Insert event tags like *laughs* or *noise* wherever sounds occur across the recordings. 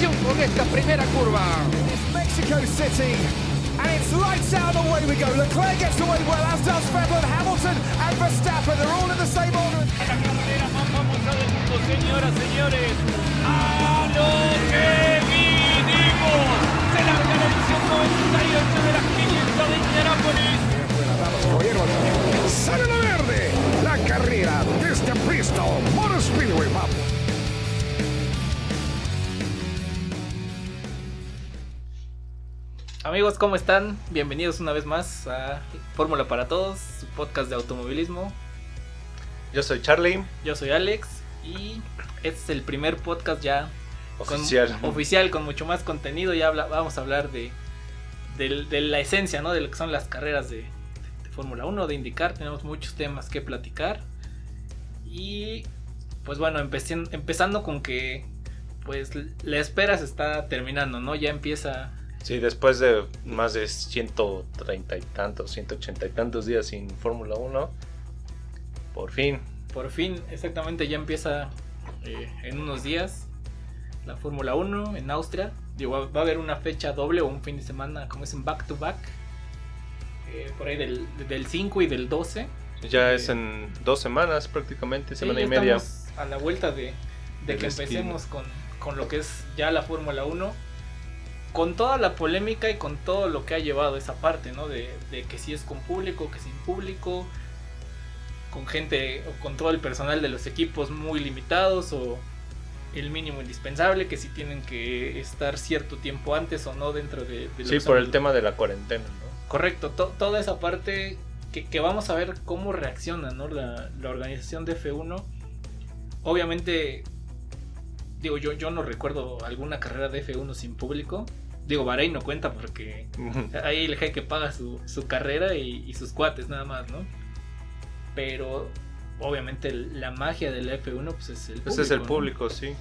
Atención con esta primera curva. Mexico City. And it's lights out away we go. Leclerc gets away well, as does Vettel, Hamilton and Verstappen. They're all in the same order. La carrera más famosa del mundo, señoras, señores. ¡A lo que vinimos! Se larga la edición 98 de la 500 de Indianápolis. Sale la verde. La carrera desde Bristol Motor Speedway. Vamos. Amigos, ¿cómo están? Bienvenidos una vez más a Fórmula para Todos, su podcast de automovilismo. Yo soy Charlie. Yo soy Alex y este es el primer podcast ya con- Oficial. oficial con mucho más contenido. Ya habla- vamos a hablar de, de la esencia, ¿no? De lo que son las carreras de, de Fórmula 1, de indicar. Tenemos muchos temas que platicar. Y pues bueno, empecé- empezando con que pues la espera se está terminando, ¿no? Ya empieza Sí, después de más de 130 y tantos, 180 y tantos días sin Fórmula 1, por fin. Por fin, exactamente, ya empieza eh, en unos días la Fórmula 1 en Austria. Digo, va- a haber una fecha doble o un fin de semana, como es en back to back. eh, por ahí del, del 5 y del 12. Ya Eh, es en dos semanas prácticamente, Sí, semana ya y media. estamos a la vuelta de, que empecemos con, con lo que es ya la Fórmula 1. Con toda la polémica y con todo lo que ha llevado esa parte, ¿no? De, de que si es con público, que sin público, con gente o con todo el personal de los equipos muy limitados o el mínimo indispensable, que si tienen que estar cierto tiempo antes o no dentro de... de Sí, por el tema de la cuarentena, ¿no? Correcto, to- toda esa parte que, que vamos a ver cómo reacciona ¿no? la, la organización de F1. Obviamente, digo, yo, yo no recuerdo alguna carrera de F1 sin público. Digo, Bahrein no cuenta porque ahí el jeque paga su, su carrera y, y sus cuates nada más, ¿no? Pero obviamente la magia del F1 pues es el público. Ese es el ¿no? público, sí.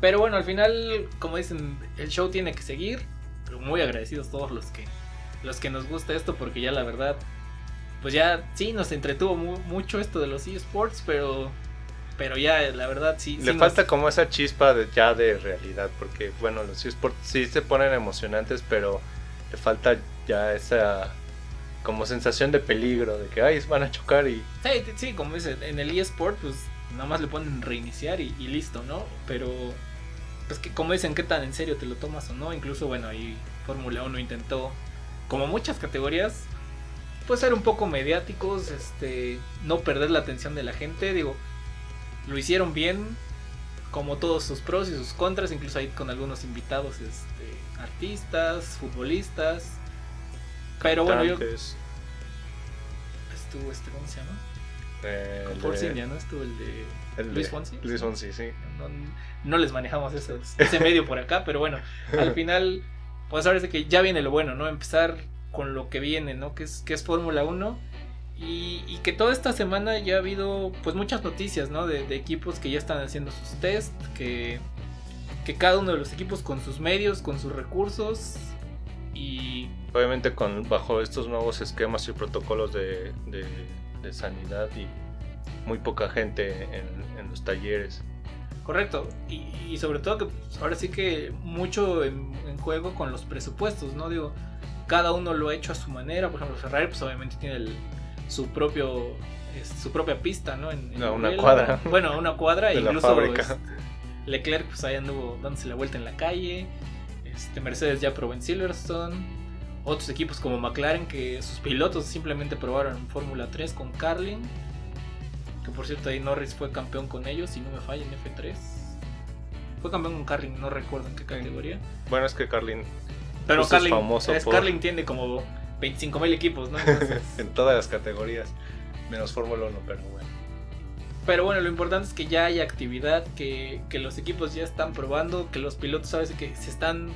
Pero bueno, al final, como dicen, el show tiene que seguir. Pero muy agradecidos todos los que los que nos gusta esto porque ya la verdad pues ya sí nos entretuvo mu- mucho esto de los eSports, pero pero ya la verdad sí Le sí nos- falta como esa chispa de, ya de realidad, porque bueno, los esports sí se ponen emocionantes, pero le falta ya esa como sensación de peligro, de que ay, van a chocar y Sí, sí, como dice, en el eSport pues nada más le ponen reiniciar y, y listo, ¿no? Pero pues que como dicen, qué tan en serio te lo tomas o no, incluso bueno, ahí Fórmula 1 intentó como muchas categorías pues ser un poco mediáticos, este, no perder la atención de la gente, digo, lo hicieron bien, como todos sus pros y sus contras, incluso ahí con algunos invitados, este, artistas, futbolistas, pero bueno, yo estuvo este, ¿cómo se llama? eh, Con Force India, ¿no? Estuvo el de el Luis Fonsi. Luis Fonsi, sí. No, no les manejamos esos- ese medio por acá, pero bueno, al final, pues ahora sí que ya viene lo bueno, ¿no? Empezar con lo que viene, ¿no? Que es, que es Fórmula 1. Y, y que toda esta semana ya ha habido pues muchas noticias, ¿no? De, de equipos que ya están haciendo sus test, que, que cada uno de los equipos con sus medios, con sus recursos y Obviamente con bajo estos nuevos esquemas y protocolos de, de- de sanidad y muy poca gente en, en los talleres. Correcto, y, y sobre todo que pues, ahora sí que mucho en, en juego con los presupuestos, ¿no? Digo, cada uno lo ha hecho a su manera, por ejemplo, Ferrari pues obviamente tiene el- su propio su propia pista, ¿no? En, en No, una cuadra. Bueno, una cuadra, *laughs* la incluso este, Leclerc pues ahí anduvo dándose la vuelta en la calle, este, Mercedes ya probó en Silverstone, otros equipos como McLaren que sus pilotos simplemente probaron Fórmula 3 con Carlin, que por cierto ahí Norris fue campeón con ellos, si no me falla, en F3. Fue campeón con Carlin, no recuerdo en qué categoría. Bueno, es que Carlin Pero Pues es famoso es, por- Carlin tiene como 25 mil equipos, ¿no? Entonces, *laughs* en todas las categorías, menos Fórmula 1, pero bueno. pero bueno, lo importante es que ya hay actividad, que, que los equipos ya están probando, que los pilotos sabes que se están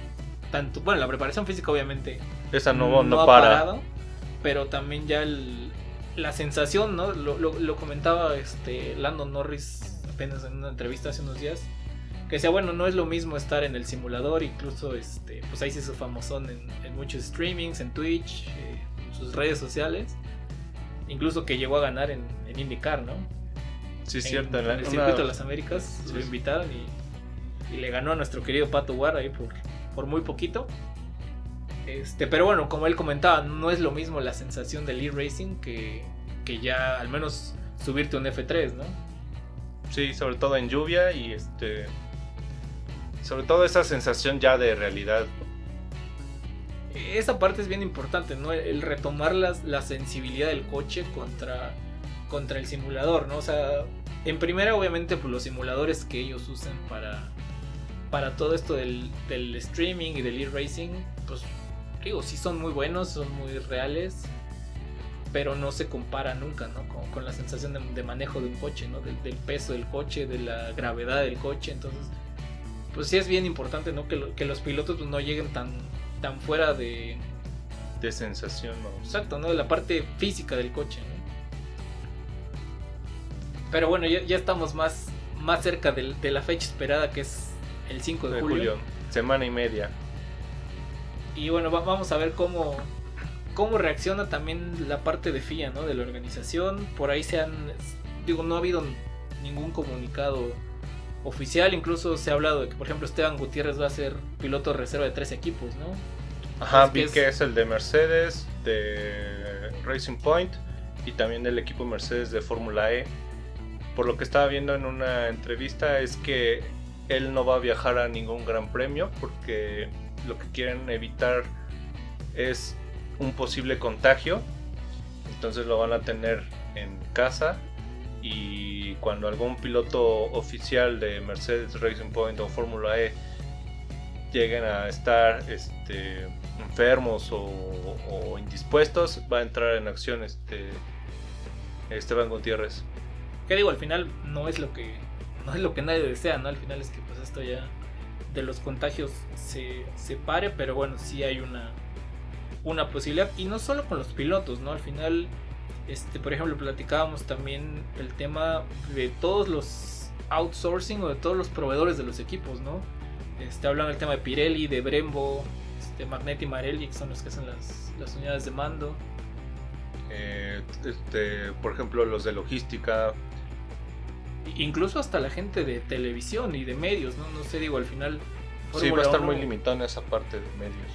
tanto, bueno, la preparación física obviamente Esa no, no, para. parado, pero también ya el- la sensación, ¿no? Lo, lo- lo comentaba este Lando Norris apenas en una entrevista hace unos días, que decía, bueno, no es lo mismo estar en el simulador, incluso este, pues ahí se hizo famosón en, en muchos streamings, en Twitch, eh, en sus redes sociales, incluso que llegó a ganar en, en IndyCar, ¿no? Sí, en- cierto. en el circuito de las Américas Sí, lo invitaron y, y le ganó a nuestro querido Pato Ward ahí por, por muy poquito. Este, pero bueno, como él comentaba, no es lo mismo la sensación del e-racing que, que ya al menos subirte un F3, ¿no? Sí, sobre todo en lluvia y este. Sobre todo esa sensación ya de realidad. Esa parte es bien importante, ¿no? El retomar las- la sensibilidad del coche contra, contra el simulador, ¿no? O sea, en primera, obviamente, pues los simuladores que ellos usan para, para todo esto del, del streaming y del e-racing, pues digo, sí son muy buenos, son muy reales, pero no se compara nunca, ¿no? Con, con la sensación de, manejo de un coche, ¿no? Del, del peso del coche, de la gravedad del coche, entonces, pues sí es bien importante, ¿no? Que, lo- que los pilotos pues, no lleguen tan, tan fuera de, De sensación, ¿no? Exacto, ¿no? De la parte física del coche, ¿no? Pero bueno, ya, ya estamos más, más cerca de la fecha esperada que es el 5 de, de julio. julio. Semana y media. Y bueno, va- vamos a ver cómo, cómo reacciona también la parte de FIA, ¿no? De la organización. Por ahí se han, digo, no ha habido ningún comunicado oficial. Incluso se ha hablado de que, por ejemplo, Esteban Gutiérrez va a ser piloto reserva de tres equipos, ¿no? Ajá, que vi es- que es el de Mercedes, de Racing Point y también del equipo Mercedes de Fórmula E. Por lo que estaba viendo en una entrevista es que él no va a viajar a ningún gran premio porque lo que quieren evitar es un posible contagio. Entonces lo van a tener en casa y cuando algún piloto oficial de Mercedes Racing Point o Fórmula E lleguen a estar este, enfermos o, o indispuestos, va a entrar en acción este Esteban Gutiérrez. Que digo, al final no es lo que no es lo que nadie desea, ¿no? Al final es que pues esto ya de los contagios se, se pare, pero bueno, sí hay una una posibilidad y no solo con los pilotos, ¿no? Al final este, por ejemplo, platicábamos también el tema de todos los outsourcing o de todos los proveedores de los equipos, ¿no? Este, hablando del tema de Pirelli, de Brembo, este, Magneti y Marelli, que son los que hacen las, las unidades de mando. Eh, este, por ejemplo, los de logística. Incluso hasta la gente de televisión y de medios, ¿no? No sé, digo, al final... Sí, va a estar 1, muy limitado en esa parte de medios.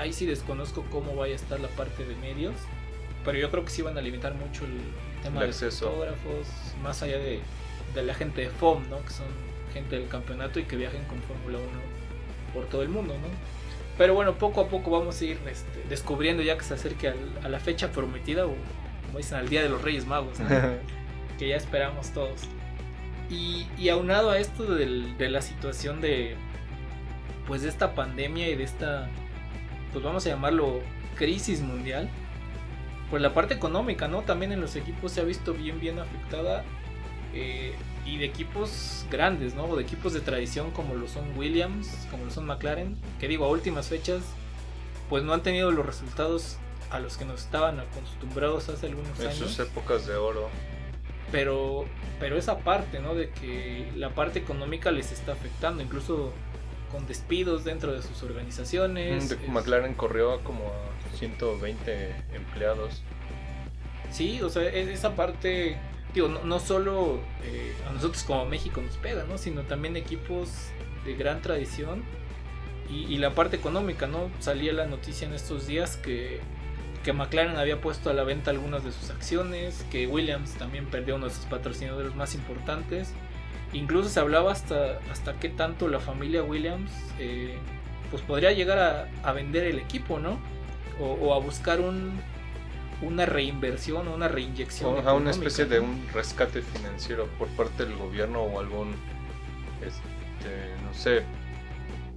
Ahí sí desconozco cómo vaya a estar la parte de medios, pero yo creo que sí van a limitar mucho el tema El de los acceso. fotógrafos, más allá de, de la gente de FOM, ¿no? Que son gente del campeonato y que viajen con Fórmula 1 por todo el mundo, ¿no? Pero bueno, poco a poco vamos a ir este, descubriendo ya que se acerque al- a la fecha prometida, o como dicen, al Día de los Reyes Magos, ¿no? *laughs* que ya esperamos todos. Y, y aunado a esto del- de la situación de pues de esta pandemia y de esta pues vamos a llamarlo crisis mundial pues la parte económica no también en los equipos se ha visto bien bien afectada eh, y de equipos grandes no o de equipos de tradición como lo son Williams como lo son McLaren que digo a últimas fechas pues no han tenido los resultados a los que nos estaban acostumbrados hace algunos en años. sus épocas de oro. pero pero esa parte no de que la parte económica les está afectando incluso con despidos dentro de sus organizaciones Mm, de- es- McLaren corrió como a 120 empleados. sí o sea es- esa parte digo no, solo eh, a nosotros como México nos pega no sino también equipos de gran tradición y, y la parte económica no salía la noticia en estos días que que McLaren había puesto a la venta algunas de sus acciones, que Williams también perdió uno de sus patrocinadores más importantes. Incluso se hablaba hasta, hasta qué tanto la familia Williams eh, pues podría llegar a vender el equipo, ¿no? O, o a buscar un, una reinversión o una reinyección. O a una especie de un rescate financiero por parte del gobierno o algún, este, no sé,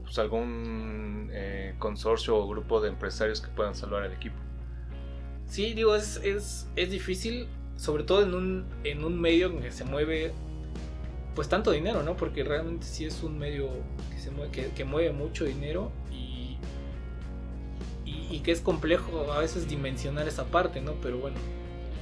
pues algún eh, consorcio o grupo de empresarios que puedan salvar al equipo. Sí, digo, es, es, es difícil, sobre todo en un, en un medio en que se mueve pues tanto dinero, ¿no? Porque realmente sí es un medio que, se mueve, que, que mueve mucho dinero y, que es complejo a veces dimensionar esa parte, ¿no? Pero bueno,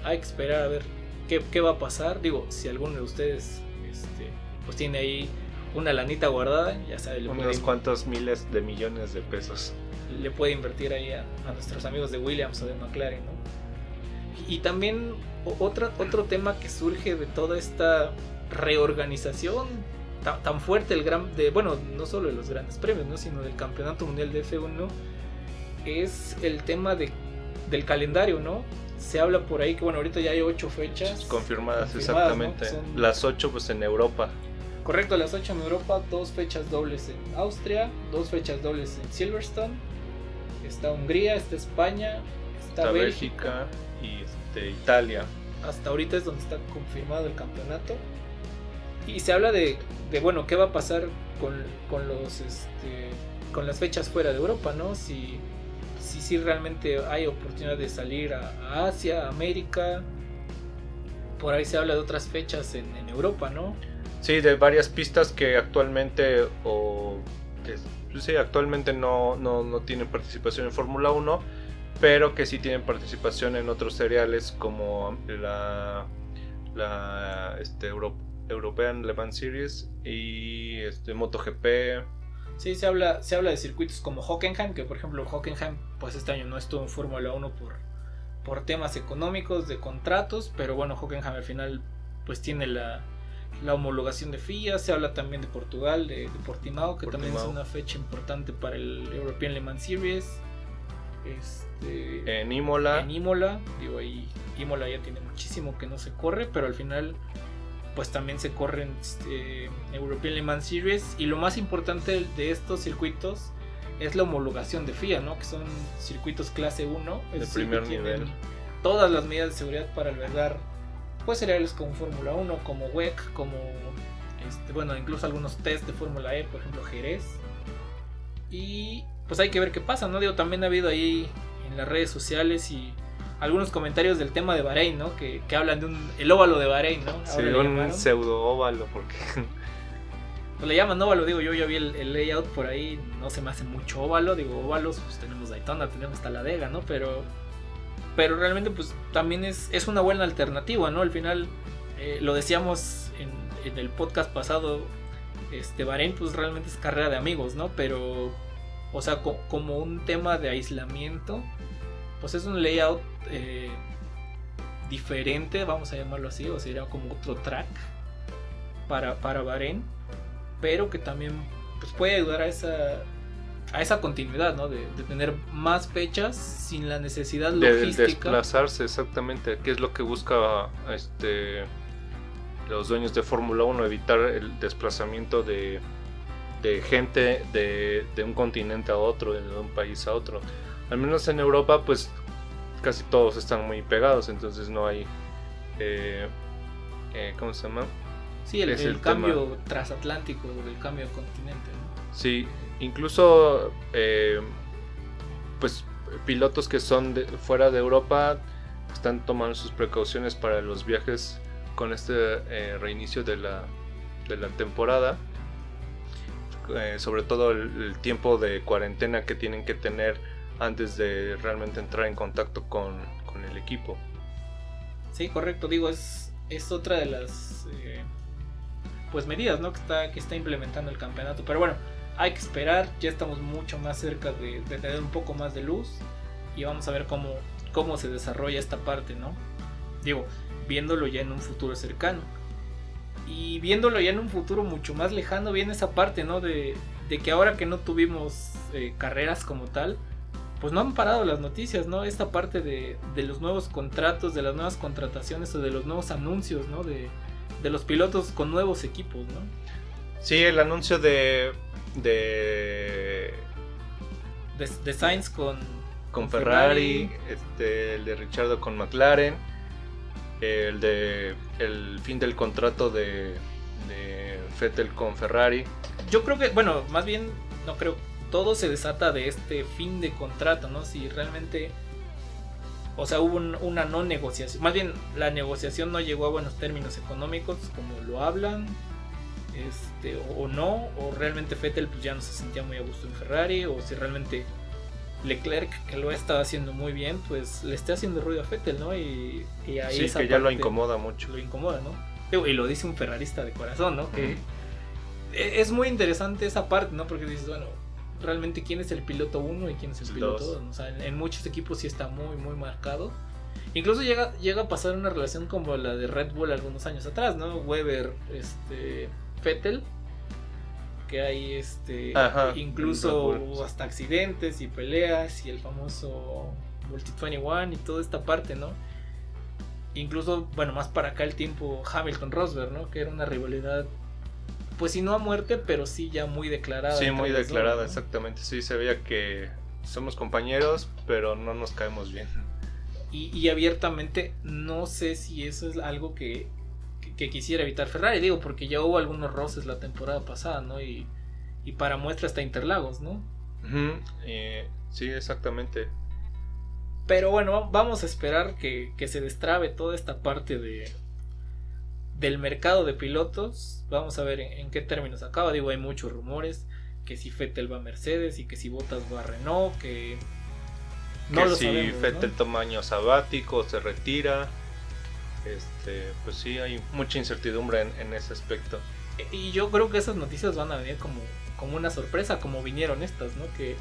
hay que esperar a ver qué, qué va a pasar. Digo, si alguno de ustedes este, pues tiene ahí una lanita guardada, ya sabe, le Unos cuantos miles de millones de pesos. le puede invertir ahí a, a nuestros amigos de Williams o de McLaren, ¿no? Y también otra, otro tema que surge de toda esta reorganización ta- tan, fuerte el gran de bueno no solo de los grandes premios ¿no? sino del campeonato mundial de F1 es el tema de, del calendario no se habla por ahí que bueno ahorita ya hay ocho fechas Confirmadas, confirmadas, ¿no? exactamente. Son- Las 8 pues en Europa. Correcto, las 8 en Europa, dos fechas dobles en Austria, dos fechas dobles en Silverstone. Está Hungría, está España, está, Está Bélgica. Bélgica y este, Italia. Hasta ahorita es donde está confirmado el campeonato. Y se habla de, de, bueno, qué va a pasar con, con los este, con las fechas fuera de Europa, ¿no? Si, si, realmente hay oportunidad de salir a, Asia, América. Por ahí se habla de otras fechas en, en Europa, ¿no? Sí, de varias pistas que actualmente o que, pues sí, actualmente no, no, no tienen participación en Fórmula 1, pero que sí tienen participación en otros seriales como la, la este, Euro- European Le Mans Series y este, MotoGP. Sí, se habla, se habla de circuitos como Hockenheim, que por ejemplo Hockenheim pues este año no estuvo en Fórmula 1 por, por temas económicos, de contratos, pero bueno, Hockenheim al final pues tiene la, la homologación de FIA, se habla también de Portugal, de, de Portimao, que también es una fecha importante para el European Le Mans Series. Este, En Imola, en Imola, digo ahí Imola ya tiene muchísimo que no se corre, pero al final pues también se corren este, European Le Mans Series y lo más importante de estos circuitos es la homologación de FIA, ¿no? Que son circuitos clase 1, es De primer nivel. Todas las medidas de seguridad para albergar pues seriales como Fórmula 1, como WEC, como este, bueno, incluso algunos test de Fórmula E, por ejemplo Jerez. Y pues hay que ver qué pasa, ¿no? Digo, también ha habido ahí en las redes sociales y algunos comentarios del tema de Bahrein, ¿no? Que, que hablan de un el óvalo de Bahrein, ¿no? Ahora sí, un pseudo óvalo, porque *laughs* Pues le llaman óvalo, digo, yo ya vi el, el layout por ahí, no se me hace mucho óvalo, digo, óvalos, pues tenemos Daytona, tenemos Talladega, ¿no? Pero, pero realmente pues también es, es una buena alternativa, ¿no? Al final, eh, lo decíamos en, en el podcast pasado, este, Bahrein pues realmente es carrera de amigos, ¿no? Pero, o sea, co- como un tema de aislamiento, pues es un layout eh, diferente, vamos a llamarlo así, o sería como otro track para, para Bahrein pero que también pues, puede ayudar a esa a esa continuidad, ¿no? De, de tener más fechas sin la necesidad de logística. desplazarse exactamente, que es lo que busca este los dueños de Fórmula 1, evitar el desplazamiento de, de gente de, de un continente a otro, de un país a otro. Al menos en Europa, pues casi todos están muy pegados, entonces no hay, eh, eh, ¿cómo se llama? sí, el, es el el cambio transatlántico, el cambio de continente. ¿no? Sí, incluso eh, pues pilotos que son de, fuera de Europa están tomando sus precauciones para los viajes con este eh, reinicio de la, de la temporada. Eh, sobre todo el, el tiempo de cuarentena que tienen que tener antes de realmente entrar en contacto con, con el equipo. Sí, correcto, digo, es, es otra de las eh, pues medidas ¿no? que, está, que está implementando el campeonato. Pero bueno, hay que esperar, ya estamos mucho más cerca de, de tener un poco más de luz y vamos a ver cómo, cómo se desarrolla esta parte, ¿no? Digo, viéndolo ya en un futuro cercano. Y viéndolo ya en un futuro mucho más lejano, viene esa parte, ¿no? De, de que ahora que no tuvimos eh, carreras como tal, pues no han parado las noticias, ¿no? Esta parte de, de los nuevos contratos, de las nuevas contrataciones o de los nuevos anuncios, ¿no? De, de los pilotos con nuevos equipos, ¿no? Sí, el anuncio de, de De, de Sainz con, con Ferrari, este, el de Richardo con McLaren, el de el fin del contrato de, de Vettel con Ferrari. Yo creo que, bueno, más bien, no creo, todo se desata de este fin de contrato, ¿no? Si realmente, o sea, hubo un- una no negociación, más bien la negociación no llegó a buenos términos económicos, como lo hablan, este, o, o no, o realmente Vettel pues ya no se sentía muy a gusto en Ferrari, o si realmente Leclerc, que lo ha estado haciendo muy bien, pues le está haciendo ruido a Vettel, ¿no? Y, y ahí Sí, esa que ya lo incomoda mucho. lo incomoda, ¿no? Y lo dice un ferrarista de corazón, ¿no? Que e- es muy interesante esa parte, ¿no? Porque dices, bueno, realmente quién es el piloto 1 y quién es el El piloto dos. 2. O sea, en, en muchos equipos sí está muy, muy marcado. Incluso llega, llega a pasar una relación como la de Red Bull algunos años atrás, ¿no? Weber, este, Vettel, que hay este, Ajá, incluso hasta accidentes y peleas y el famoso Multi 21 y toda esta parte, ¿no? Incluso, bueno, más para acá el tiempo Hamilton-Rosberg, ¿no? Que era una rivalidad, pues si no a muerte, pero sí ya muy declarada. Sí, muy dos, declarada, ¿no? exactamente. Sí, se veía que somos compañeros, pero no nos caemos bien. y, y abiertamente no sé si eso es algo que, que- que quisiera evitar Ferrari, digo, porque ya hubo algunos roces la temporada pasada, ¿no? Y, y para muestra hasta Interlagos, ¿no? Eh, sí, exactamente. Pero bueno, va- vamos a esperar que, que se destrabe toda esta parte de del mercado de pilotos. Vamos a ver en, en qué términos acaba. Digo, hay muchos rumores que si Vettel va a Mercedes y que si Bottas va a Renault, que no que lo si sabemos, ¿no? Vettel toma año sabático, se retira. Este, pues sí, hay mucha incertidumbre en, en ese aspecto. Y yo creo que esas noticias van a venir como, como una sorpresa, como vinieron estas, ¿no? Que,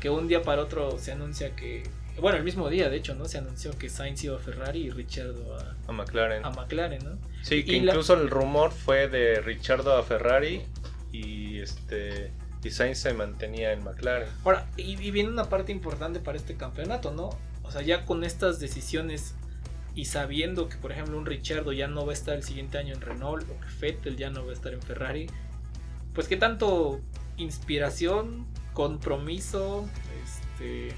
que un día para otro se anuncia que. Bueno, el mismo día, de hecho, ¿no? Se anunció que Sainz iba a Ferrari y Ricciardo a, A McLaren. a McLaren, ¿no? Sí, que la- incluso el rumor fue de Richardo a Ferrari y este y Sainz se mantenía en McLaren. Ahora, y, y viene una parte importante para este campeonato, ¿no? O sea, ya con estas decisiones y sabiendo que, por ejemplo, un Ricciardo ya no va a estar el siguiente año en Renault o que Vettel ya no va a estar en Ferrari, pues qué tanto inspiración, compromiso, este,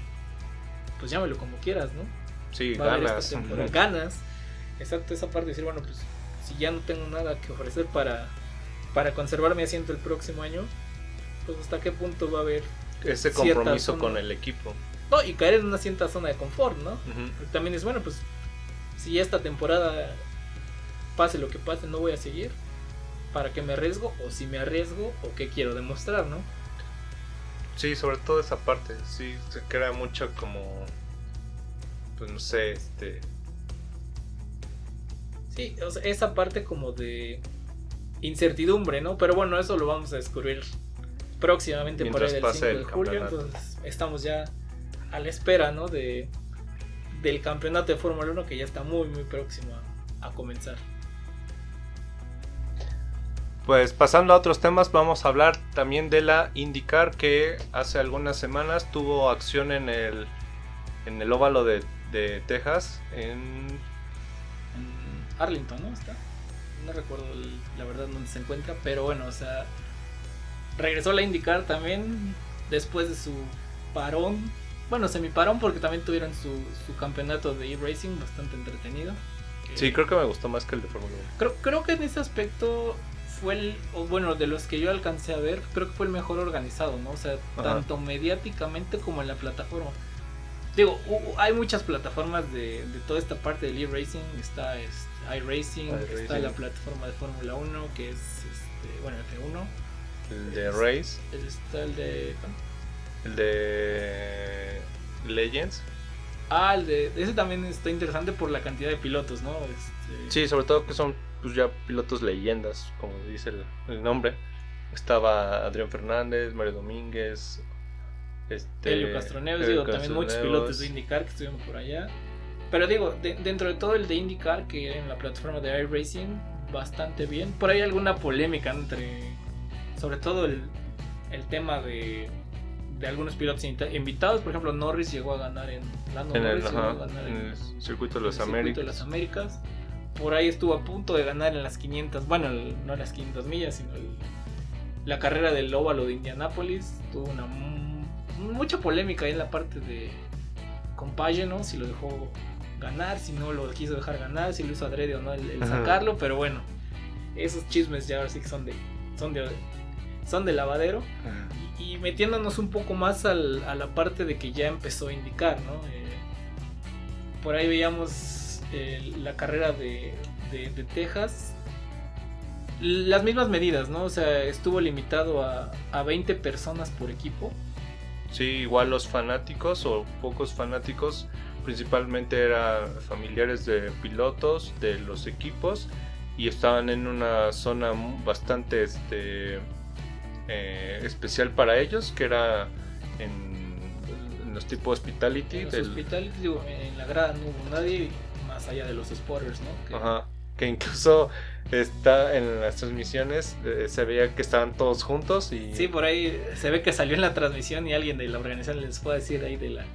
pues llámelo como quieras, ¿no? Sí, Va a haber ganas. temporada. *laughs* Ganas. Exacto, esa parte de decir, bueno, pues si ya no tengo nada que ofrecer para, para conservar mi asiento el próximo año, pues hasta qué punto va a haber... Ese compromiso zona. con el equipo. No, y caer en una cierta zona de confort, ¿no? Porque también es bueno, pues si esta temporada pase lo que pase, no voy a seguir. ¿Para qué me arriesgo? O si me arriesgo, o qué quiero demostrar, ¿no? Sí, sobre todo esa parte. Sí, se crea mucho como. Pues no sé, este. Sí, o sea, esa parte como de incertidumbre, ¿no? Pero bueno, eso lo vamos a descubrir próximamente por ahí Mientras del pase 5 de julio. Entonces estamos ya a la espera, ¿no? De, del campeonato de Fórmula 1 que ya está muy, muy próximo a, a comenzar. Pues pasando a otros temas, vamos a hablar también de la IndyCar que hace algunas semanas tuvo acción en el, en el óvalo de, de Texas. En, En Arlington, ¿no? Está. No recuerdo el- la verdad dónde se encuentra, pero bueno, o sea, regresó a la IndyCar también después de su parón. Bueno, semi-parón porque también tuvieron su, su campeonato de e-racing bastante entretenido. sí, creo que me gustó más que el de Fórmula 1. creo, creo que en ese aspecto fue el, o bueno, de los que yo alcancé a ver, creo que fue el mejor organizado, ¿no? O sea, Ajá. tanto mediáticamente como en la plataforma. Digo, hay muchas plataformas de, de toda esta parte del e-racing. Está este, iRacing, está iRacing. la plataforma de Fórmula 1, que es, este, bueno, F1. El de Race, Está el de... el de Legends. Ah, el de... Ese también está interesante por la cantidad de pilotos, ¿no? Este, Sí, sobre todo que son pues ya pilotos leyendas, como dice el, el nombre. Estaba Adrián Fernández, Mario Domínguez, este, Helio Castroneves, Helio digo, también muchos Castroneves. pilotos de IndyCar que estuvieron por allá. Pero digo, de- dentro de todo el de IndyCar que en la plataforma de iRacing, bastante bien. Por ahí alguna polémica entre, sobre todo el, el tema de, de algunos pilotos invita- invitados. Por ejemplo, Norris llegó a ganar en, Lando En el, Norris llegó a ajá, ganar en en- el circuito de los el circuito de las Américas. Por ahí estuvo a punto de ganar en las 500, bueno, el- no las 500 millas, sino el- la carrera del óvalo de Indianápolis. Tuvo una mu- mucha polémica ahí en la parte de Compagno, si lo dejó ganar, si no lo quiso dejar ganar, si lo hizo adrede o no el, sacarlo, pero bueno, esos chismes ya ahora sí que son de, son de, son de lavadero. Y, y metiéndonos un poco más al- a la parte de que ya empezó a indicar, ¿no? Eh, por ahí veíamos eh, la carrera de, de- de Texas. Las mismas medidas, ¿no? O sea, estuvo limitado a, a 20 personas por equipo. Sí, igual los fanáticos o pocos fanáticos, principalmente eran familiares de pilotos de los equipos y estaban en una zona bastante este, eh, especial para ellos, que era en, en los tipo hospitality. En los del- hospitales, digo, en la grada no hubo nadie más allá de los spotters, ¿no? Que- Ajá. Que incluso está en las transmisiones, eh, se veía que estaban todos juntos y Sí, por ahí se ve que salió en la transmisión y alguien de la organización les fue a decir ahí de la,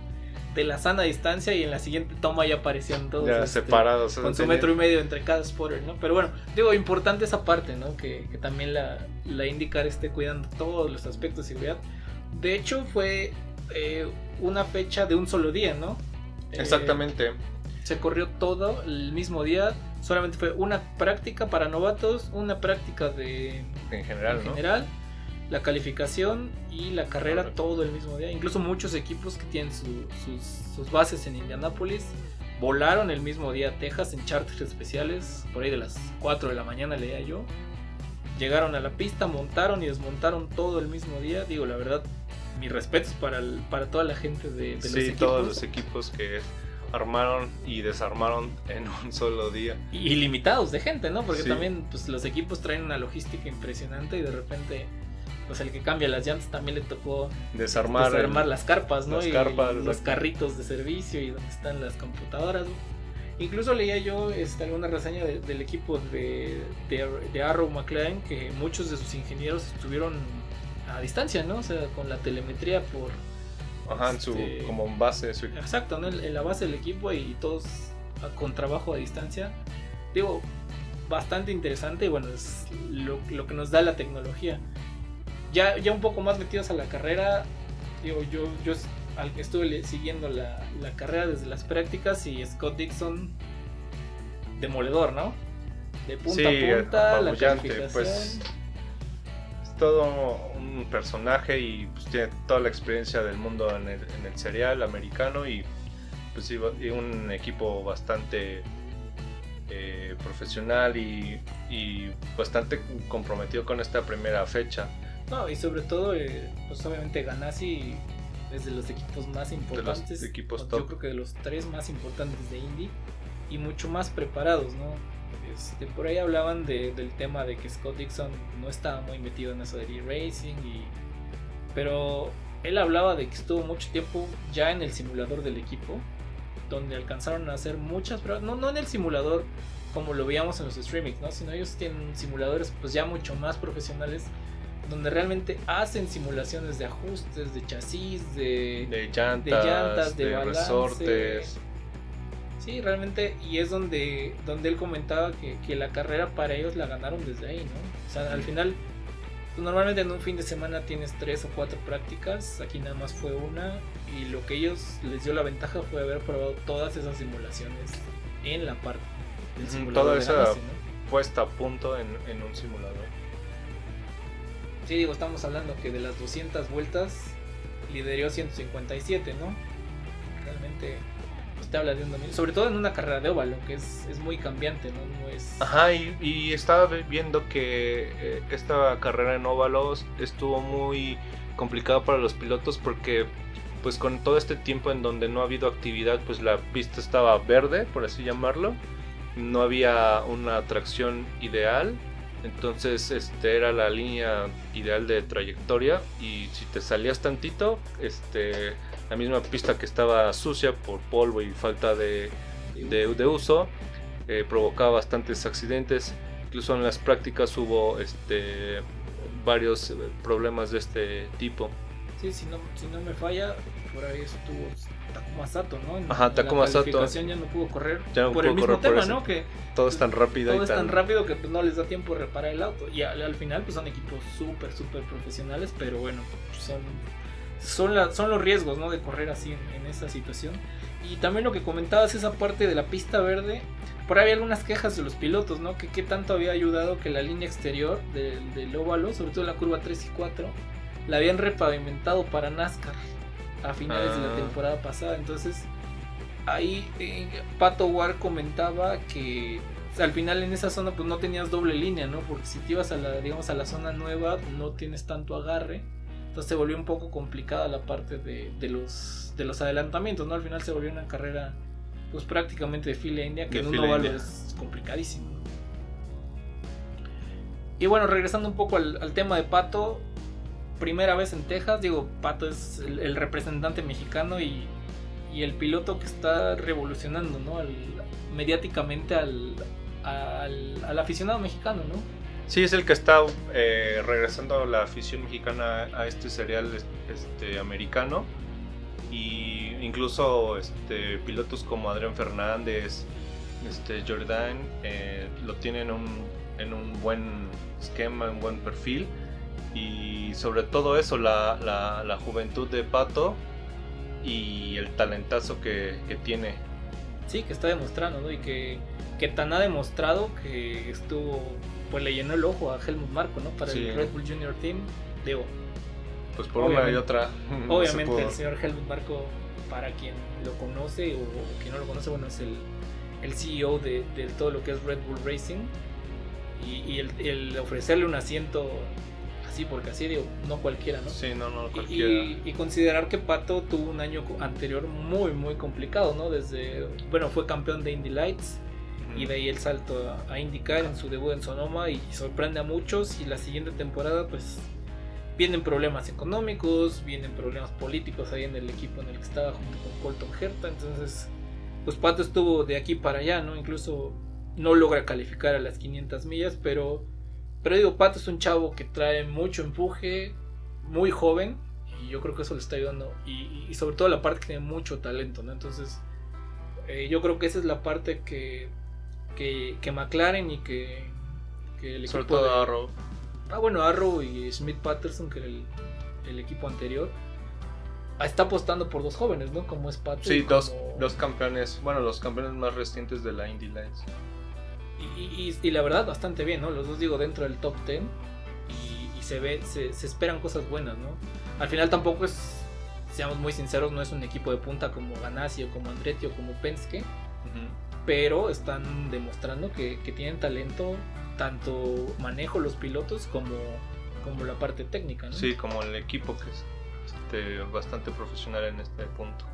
de la sana distancia y en la siguiente toma ya aparecían todos. ya este, separados. Con su metro y medio entre cada spotter, ¿no? Pero bueno, digo, importante esa parte, ¿no? Que, que también la, la IndyCar esté cuidando todos los aspectos de seguridad. De hecho, fue eh, una fecha de un solo día, ¿no? Eh, Exactamente. Se corrió todo el mismo día. Solamente fue una práctica para novatos, una práctica de En general, en ¿no? general, la calificación y la carrera Correcto. todo el mismo día. Incluso muchos equipos que tienen su- sus, sus bases en Indianápolis volaron el mismo día a Texas en charters especiales, por ahí de las 4 de la mañana leía yo. Llegaron a la pista, montaron y desmontaron todo el mismo día. Digo, la verdad, mis respetos para, el- para toda la gente de, de los Sí, equipos. todos los equipos que armaron y desarmaron en un solo día. y limitados de gente, ¿no? Porque Sí. también pues, los equipos traen una logística impresionante y de repente pues el que cambia las llantas también le tocó Desarmar. desarmar el- las carpas, ¿no? las y carpas, los exacto. carritos de servicio y donde están las computadoras. ¿no? Incluso leía yo este, alguna reseña de- del equipo de, de, de Arrow McLaren que muchos de sus ingenieros estuvieron a distancia, ¿no? O sea, con la telemetría por... Ajá, en su, este, como en base de su equipo. Exacto, ¿no? En, la base del equipo y todos con trabajo a distancia. Digo, bastante interesante y bueno, es lo, lo que nos da la tecnología. Ya, ya un poco más metidos a la carrera, digo, yo, yo al- estuve le- siguiendo la, la carrera desde las prácticas y Scott Dixon, demoledor, ¿no? De punta Sí, a punta, la apabullante, calificación. pues. Todo un personaje y pues, tiene toda la experiencia del mundo en el, en el serial americano y pues sí, y un equipo bastante eh, profesional y, y bastante comprometido con esta primera fecha. No, y sobre todo, eh, pues obviamente Ganassi es de los equipos más importantes. equipos Yo creo que de los tres más importantes de Indy y mucho más preparados, ¿no? Este, por ahí hablaban de- del tema de que Scott Dixon no estaba muy metido en eso de racing y pero él hablaba de que estuvo mucho tiempo ya en el simulador del equipo donde alcanzaron a hacer muchas pruebas no, no en el simulador como lo veíamos en los streamings no sino ellos tienen simuladores pues ya mucho más profesionales donde realmente hacen simulaciones de ajustes de chasis de, De llantas, de llantas, de balance. resortes. Sí, realmente, y es donde, donde él comentaba que, que la carrera para ellos la ganaron desde ahí, ¿no? O sea, al final, pues, normalmente en un fin de semana tienes tres o cuatro prácticas, aquí nada más fue una, y lo que ellos les dio la ventaja fue haber probado todas esas simulaciones en la parte del simulador. toda. Puesta a punto en, en un simulador. Sí, digo, estamos hablando que de las 200 vueltas lideró 157, ¿no? Realmente, habla de un dominio, sobre todo en una carrera de óvalo, que es, es muy cambiante, ¿no? Es... Ajá, y, y estaba viendo que eh, esta carrera en óvalos estuvo muy complicada para los pilotos porque pues con todo este tiempo en donde no ha habido actividad, pues la pista estaba verde, por así llamarlo. No había una tracción ideal. Entonces este era la línea ideal de trayectoria y si te salías tantito, este la misma pista que estaba sucia por polvo y falta de, de- de uso, eh, provocaba bastantes accidentes. Incluso en las prácticas hubo este, varios eh, problemas de este tipo. Sí, si no, si no me falla, por ahí estuvo Takuma Sato, ¿no? En, Ajá, Takuma la Sato. ya no pudo correr Ya no por el mismo tema. ¿no? Que Todo es tan rápido todo y es tan rápido que pues, no les da tiempo de reparar el auto. Y al, al final pues son equipos súper, súper profesionales, pero bueno, son, son, la- son los riesgos, ¿no? De correr así en, en esa situación. Y también lo que comentabas, esa parte de la pista verde, por ahí había algunas quejas de los pilotos, ¿no? Que qué tanto había ayudado que la línea exterior del, del óvalo, sobre todo la curva 3 y 4, la habían repavimentado para NASCAR a finales de la Ah. temporada pasada. Entonces, ahí eh, Pato War comentaba que o sea, al final en esa zona pues no tenías doble línea, ¿no? Porque si te ibas a la, digamos, a la zona nueva no tienes tanto agarre. Entonces se volvió un poco complicada la parte de, de los, de los adelantamientos, ¿no? Al final se volvió una carrera pues prácticamente de fila india, que De en un india. es complicadísimo. ¿no? Y bueno, regresando un poco al, al tema de Pato, primera vez en Texas. Digo, Pato es el, el representante mexicano y, y, el piloto que está revolucionando, ¿no? Al, mediáticamente al, al, al, aficionado mexicano, ¿no? Sí, es el que está eh, regresando la afición mexicana a este serial este, americano. Y incluso este, pilotos como Adrián Fernández, este, Jordan, eh, lo tienen un, en un buen esquema, un buen perfil. Y sobre todo eso, la, la, la juventud de Pato y el talentazo que, que, tiene. Sí, que está demostrando, ¿no? Y que, que tan ha demostrado que estuvo, pues le llenó el ojo a Helmut Marco, ¿no? Para sí. el Red Bull Junior Team. Digo, pues por una y otra. *laughs* Obviamente no el señor Helmut Marco, para quien lo conoce o, o quien no lo conoce, bueno, es el, el CEO de, de, todo lo que es Red Bull Racing. Y, y el, el, ofrecerle un asiento así, porque así digo, no cualquiera, ¿no? Sí, no, no cualquiera. Y, y, considerar que Pato tuvo un año anterior muy, muy complicado, ¿no? Desde, bueno, fue campeón de Indy Lights. Uh -huh. Y de ahí el salto a, a IndyCar en su debut en Sonoma y sorprende a muchos y la siguiente temporada pues vienen problemas económicos, vienen problemas políticos ahí en el equipo en el que estaba junto con Colton Herta, entonces pues Pato estuvo de aquí para allá, ¿no? Incluso no logra calificar a las 500 millas, pero, pero digo, Pato es un chavo que trae mucho empuje, muy joven, y yo creo que eso le está ayudando, y, y sobre todo la parte que tiene mucho talento, ¿no? Entonces, eh, yo creo que esa es la parte que, que, que McLaren y que, que el sobre todo de, Arrow. Ah, bueno, Arrow y Smith Patterson, que era el, el equipo anterior, está apostando por dos jóvenes, ¿no? Como es Pato. Sí, como... dos, dos campeones, bueno, los campeones más recientes de la Indy Lights. Y, y, y, la verdad, bastante bien, ¿no? Los dos, digo, dentro del top 10 y, y se ve, se, se, esperan cosas buenas, ¿no? Al final tampoco es, seamos muy sinceros, no es un equipo de punta como Ganassi o como Andretti o como Penske, uh -huh. Pero están demostrando que, que tienen talento, tanto manejo los pilotos como, como la parte técnica, ¿no? Sí, como el equipo que es este, bastante profesional en este punto.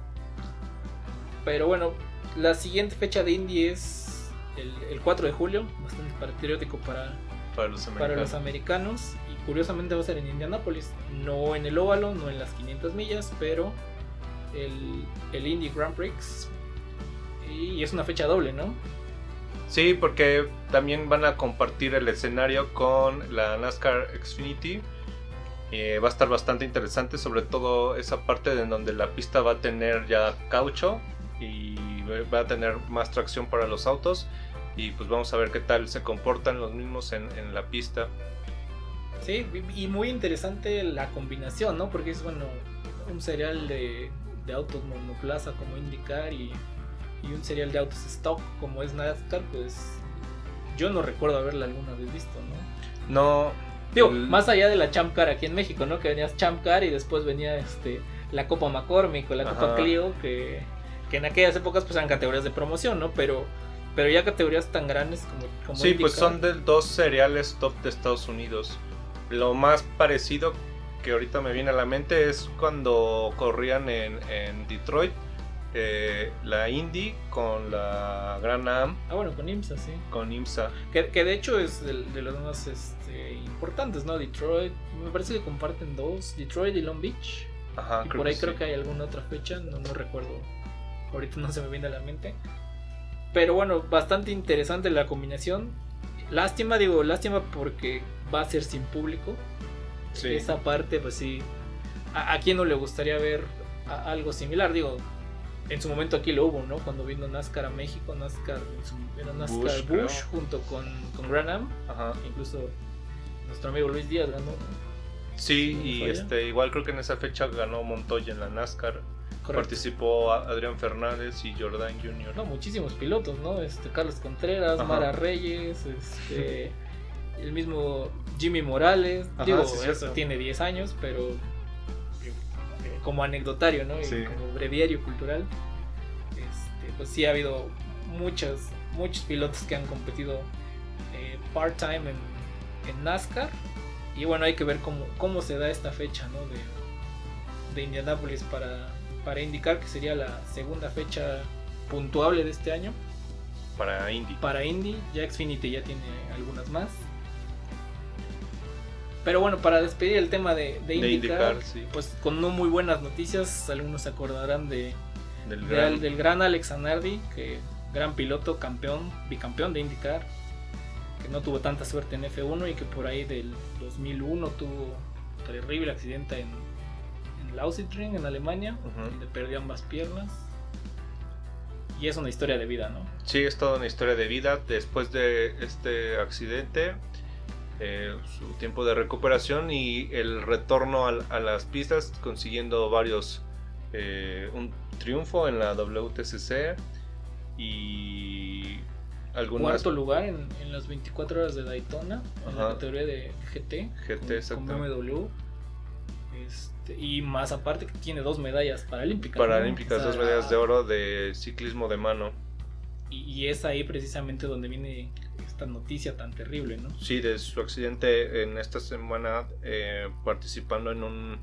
Pero bueno, la siguiente fecha de Indy es el, el 4 de julio, bastante patriótico para, para, los para, los americanos. Y curiosamente va a ser en Indianapolis, no en el óvalo, no en las 500 millas, pero el, el Indy Grand Prix. Y es una fecha doble, ¿no? Sí, porque también van a compartir el escenario con la NASCAR Xfinity eh, va a estar bastante interesante, sobre todo esa parte de donde la pista va a tener ya caucho y va a tener más tracción para los autos. Y pues vamos a ver qué tal se comportan los mismos en, en la pista. Sí, y muy interesante la combinación, ¿no? Porque es bueno, un serial de, de autos monoplaza como IndyCar y, y un serial de autos stock como es NASCAR, pues yo no recuerdo haberla alguna vez visto, ¿no? No, Digo, el... más allá de la Champ Car aquí en México, ¿no? Que venías Champ Car y después venía este la Copa McCormick o la Copa. Clio, que, que, en aquellas épocas pues eran categorías de promoción, ¿no? Pero, pero ya categorías tan grandes como... como sí, Indica. pues son de dos cereales top de Estados Unidos. Lo más parecido que ahorita me viene a la mente es cuando corrían en, en Detroit eh, la Indy con la Gran Am. Ah, bueno, con IMSA, sí. Con IMSA. Que, que de hecho es de, de los más este, importantes, ¿no? Detroit, me parece que comparten dos, Detroit y Long Beach. Ajá, y por ahí creo sí. que hay alguna otra fecha, no, no recuerdo. Ahorita no se me viene a la mente. Pero bueno, bastante interesante la combinación. Lástima, digo, lástima porque va a ser sin público. Sí. Esa parte, pues sí. ¿A, a quién no le gustaría ver algo similar? Digo, en su momento aquí lo hubo, ¿no? Cuando vino NASCAR a México, NASCAR, era NASCAR Bush, Bush junto con, con Gran Am. Ajá. Incluso nuestro amigo Luis Díaz ganó. Sí, y este igual creo que en esa fecha ganó Montoya en la NASCAR. Correcto. Participó Adrián Fernández y Jordan Jr. No, muchísimos pilotos, ¿no? Este Carlos Contreras, Ajá. Mara Reyes, este *laughs* el mismo Jimmy Morales. Ajá, Digo, sí, eso tiene 10 años, pero como anecdotario, ¿no? Sí. Y como breviario cultural. Este, pues sí ha habido muchos, muchos pilotos que han competido eh, part-time en, en, NASCAR. Y bueno, hay que ver cómo, cómo se da esta fecha, ¿no? De, de Indianapolis para, para indicar que sería la segunda fecha puntuable de este año. Para Indy. Para Indy. Ya Xfinity ya tiene algunas más. Pero bueno, para despedir el tema de, de IndyCar, sí. pues con no muy buenas noticias, algunos se acordarán de, Del de- gran- del gran Alex Zanardi, que gran piloto, campeón, bicampeón de IndyCar, que no tuvo tanta suerte en F1 y que por ahí del 2001 tuvo un terrible accidente en, en Lausitzring, en Alemania, donde perdió ambas piernas. Y es una historia de vida, ¿no? Sí, es toda una historia de vida. Después de este accidente, eh, su tiempo de recuperación y el retorno al- a, las pistas, consiguiendo varios. eh, un triunfo en la WTCC y algunas. Cuarto lugar en, en las 24 horas de Daytona, en la categoría de GT, GT, con- con. BMW. Este, y más aparte que tiene dos medallas paralímpicas. Paralímpicas, dos medallas de oro de ciclismo de mano. Y, y es ahí precisamente donde viene esta noticia tan terrible, ¿no? Sí, de su accidente en esta semana eh, participando en un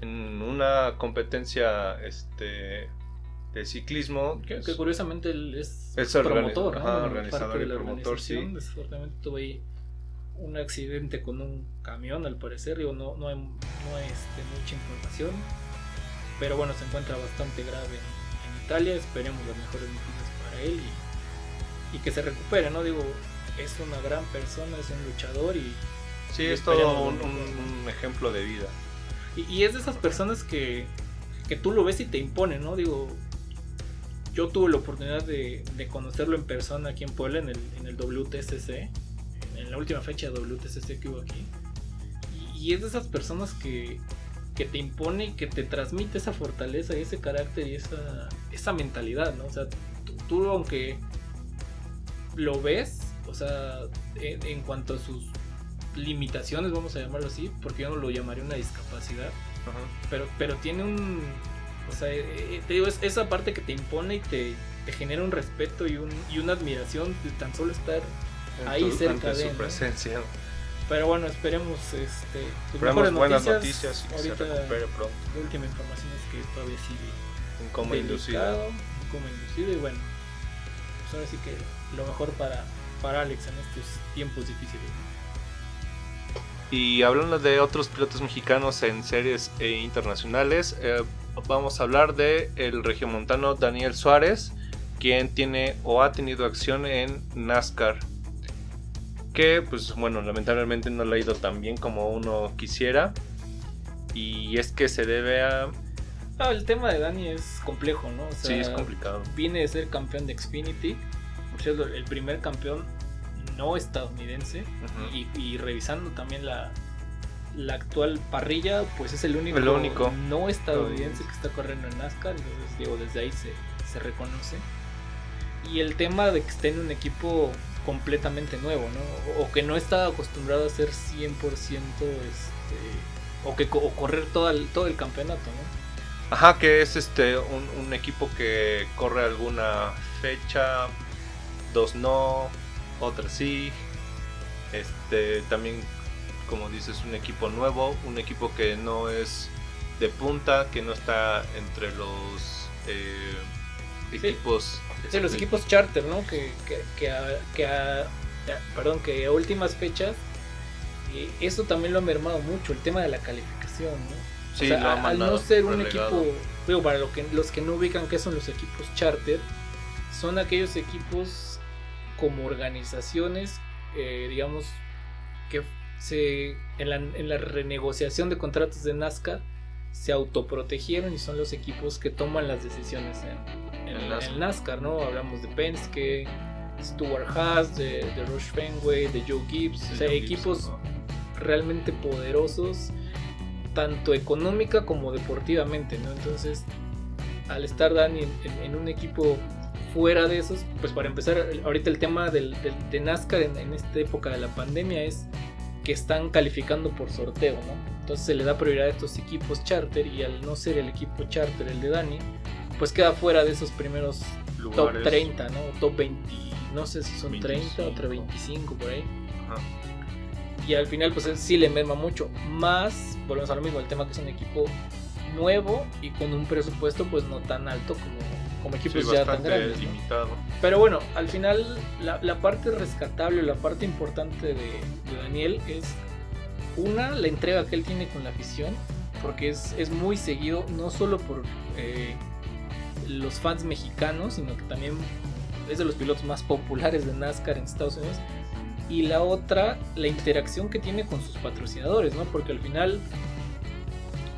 en una competencia este de ciclismo Que, que curiosamente él es, Es el promotor, organi- ¿no? ajá, organizador y promotor, sí. Desafortunadamente tuvo ahí un accidente con un camión, al parecer. Digo, no, no hay, no hay, este, mucha información. Pero bueno, se encuentra bastante grave en, en Italia. Esperemos las mejores noticias para él y, y que se recupere, ¿no? Digo, es una gran persona, es un luchador y, sí y es todo un, ejemplo de vida Y, y es de esas personas que, que tú lo ves y te impone, ¿no? Digo, yo tuve la oportunidad de, de conocerlo en persona aquí en Puebla, en el, en el WTCC, en la última fecha de WTCC que hubo aquí. Y, y es de esas personas que, que te impone y que te transmite esa fortaleza y ese carácter y esa, esa mentalidad, ¿no? O sea, tú, tú aunque lo ves, o sea, en, en cuanto a sus limitaciones, vamos a llamarlo así, porque yo no lo llamaría una discapacidad, pero, pero tiene un. O sea, eh, eh, te digo, es esa parte que te impone y te, te genera un respeto y, un, y una admiración de tan solo estar. En Ahí tu- cerca ante de, su ¿no? presencia Pero bueno, esperemos este, esperemos buenas noticias. noticias y que se Ahorita recupere pronto la última información es que todavía sigue en coma inducida en coma inducido y bueno, pues ahora sí que lo mejor para, para Alex en estos tiempos difíciles. Y hablando de otros pilotos mexicanos en series e internacionales, eh, vamos a hablar de el regiomontano Daniel Suárez, quien tiene o ha tenido acción en NASCAR. Que, pues bueno, lamentablemente no le ha ido tan bien como uno quisiera. Y es que se debe a. Ah, el tema de Dani es complejo, ¿no? O Sí, es complicado. Viene de ser campeón de Xfinity, cierto, el primer campeón no estadounidense. Y, y revisando también la, la actual parrilla, pues es el único, El único. no estadounidense que está corriendo en NASCAR. Entonces, digo, desde ahí se, se reconoce. Y el tema de que esté en un equipo completamente nuevo, ¿no? O que no está acostumbrado a ser 100% este, o que o correr todo el, todo el campeonato, ¿no? Ajá, que es este un, un equipo que corre alguna fecha, dos no, otra sí. Este también, como dices, un equipo nuevo, un equipo que no es de punta, que no está entre los eh, equipos. Sí, los este, equipos charter, ¿no? Que, que, que, a, que a- perdón, que a últimas fechas, eh, eso también lo ha mermado mucho, el tema de la calificación, ¿no? Sí, o sea, lo ha a- al no ser un relegado. equipo, digo, para lo que, los que no ubican qué son los equipos charter, son aquellos equipos como organizaciones, eh, digamos, que se en la, en la renegociación de contratos de NASCAR se autoprotegieron y son los equipos que toman las decisiones en, en- En NASCAR. ¿no? Hablamos de Penske, Stuart Haas, de, de Rush Fenway, de Joe Gibbs, o sea, Joe Gibbs, equipos realmente poderosos, tanto económica como deportivamente, ¿no? Entonces, al estar Dani en un equipo fuera de esos, pues para empezar, ahorita el tema del, del- de NASCAR en, en esta época de la pandemia es que están calificando por sorteo, ¿no? Entonces se le da prioridad a estos equipos charter y al no ser el equipo charter el de Dani, pues queda fuera de esos primeros top Lugares. 30, ¿no? Top 20, no sé si son 30 o 25. 25 por ahí. Ajá. Y al final, pues sí le merma mucho. Más, volvemos a lo mismo, el tema que es un equipo nuevo y con un presupuesto, pues no tan alto como, como Sí, equipos ya tan grandes. ¿no? Pero bueno, al final, la, la parte rescatable, la parte importante de, de Daniel es una, la entrega que él tiene con la afición, porque es, es muy seguido, no solo por eh, los fans mexicanos, sino que también es de los pilotos más populares de NASCAR en Estados Unidos. Y la otra, la interacción que tiene con sus patrocinadores, ¿no? Porque al final,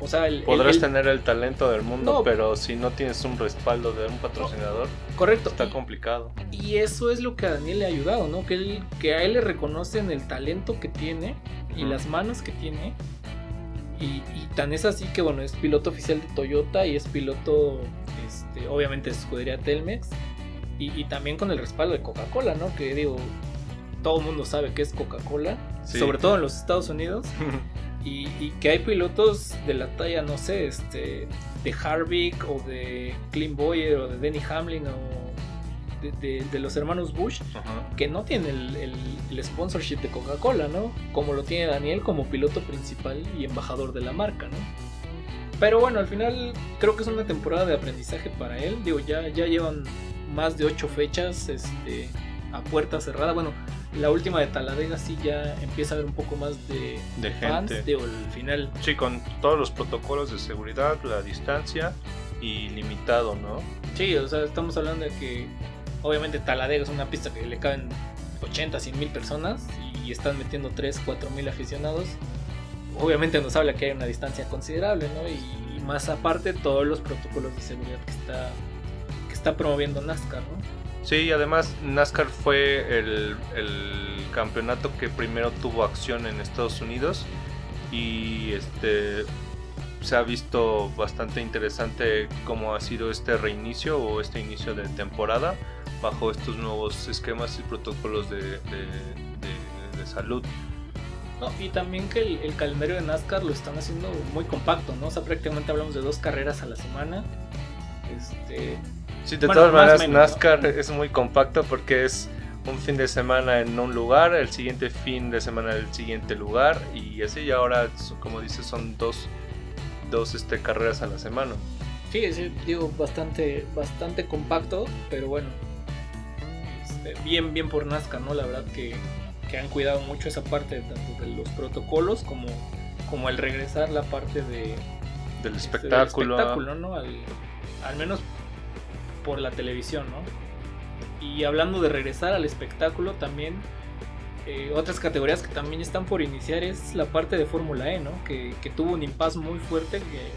o sea, el, el- Podrás el- tener el talento del mundo, No. pero si no tienes un respaldo de un patrocinador, correcto. está y- complicado. Y eso es lo que a Daniel le ha ayudado, ¿no? Que, él, que a él le reconocen el talento que tiene y las manos que tiene. Y, y tan es así que, bueno, es piloto oficial de Toyota y es piloto, este, obviamente, de escudería Telmex. Y, y también con el respaldo de Coca-Cola, ¿no? Que digo, todo el mundo sabe que es Coca-Cola, Sí. sobre todo en los Estados Unidos. *laughs* Y, y que hay pilotos de la talla, no sé, este, de Harvick o de Clint Boyer o de Denny Hamlin o de, de- de los hermanos Bush Ajá. que no tienen el, el- el sponsorship de Coca-Cola, ¿no? Como lo tiene Daniel como piloto principal y embajador de la marca, ¿no? Pero bueno, al final creo que es una temporada de aprendizaje para él. Digo, ya, ya llevan más de ocho fechas este, a puerta cerrada. Bueno, la última de Taladega sí ya empieza a haber un poco más de, De fans. gente. Digo, el final Sí, con todos los protocolos de seguridad, la distancia y limitado, ¿no? Sí, o sea, estamos hablando de que obviamente Taladega es una pista que le caben 80, 100 mil personas y están metiendo 3, 4 mil aficionados. Obviamente nos habla que hay una distancia considerable, ¿no? Y, y más aparte todos los protocolos de seguridad que está, que está promoviendo NASCAR, ¿no? Sí, además NASCAR fue el, el campeonato que primero tuvo acción en Estados Unidos y este se ha visto bastante interesante cómo ha sido este reinicio o este inicio de temporada bajo estos nuevos esquemas y protocolos de, de- salud. No, y también que el, el calendario de NASCAR lo están haciendo muy compacto, ¿no? O sea, prácticamente hablamos de dos carreras a la semana. Este, Sí, de Bueno, todas maneras. NASCAR es muy compacto porque es un fin de semana en un lugar, el siguiente fin de semana en el siguiente lugar y así y ahora como dices son dos, dos este, carreras a la semana. Sí, sí, digo, bastante, bastante compacto, pero bueno. este, bien, bien por Nazca, ¿no? La verdad que, que han cuidado mucho esa parte tanto de los protocolos como, como el regresar la parte de, Del este, del espectáculo. espectáculo, ¿no? Al, al menos por la televisión, ¿no? Y hablando de regresar al espectáculo también, eh, otras categorías que también están por iniciar es la parte de Fórmula E, ¿no? Que, que tuvo un impasse muy fuerte, que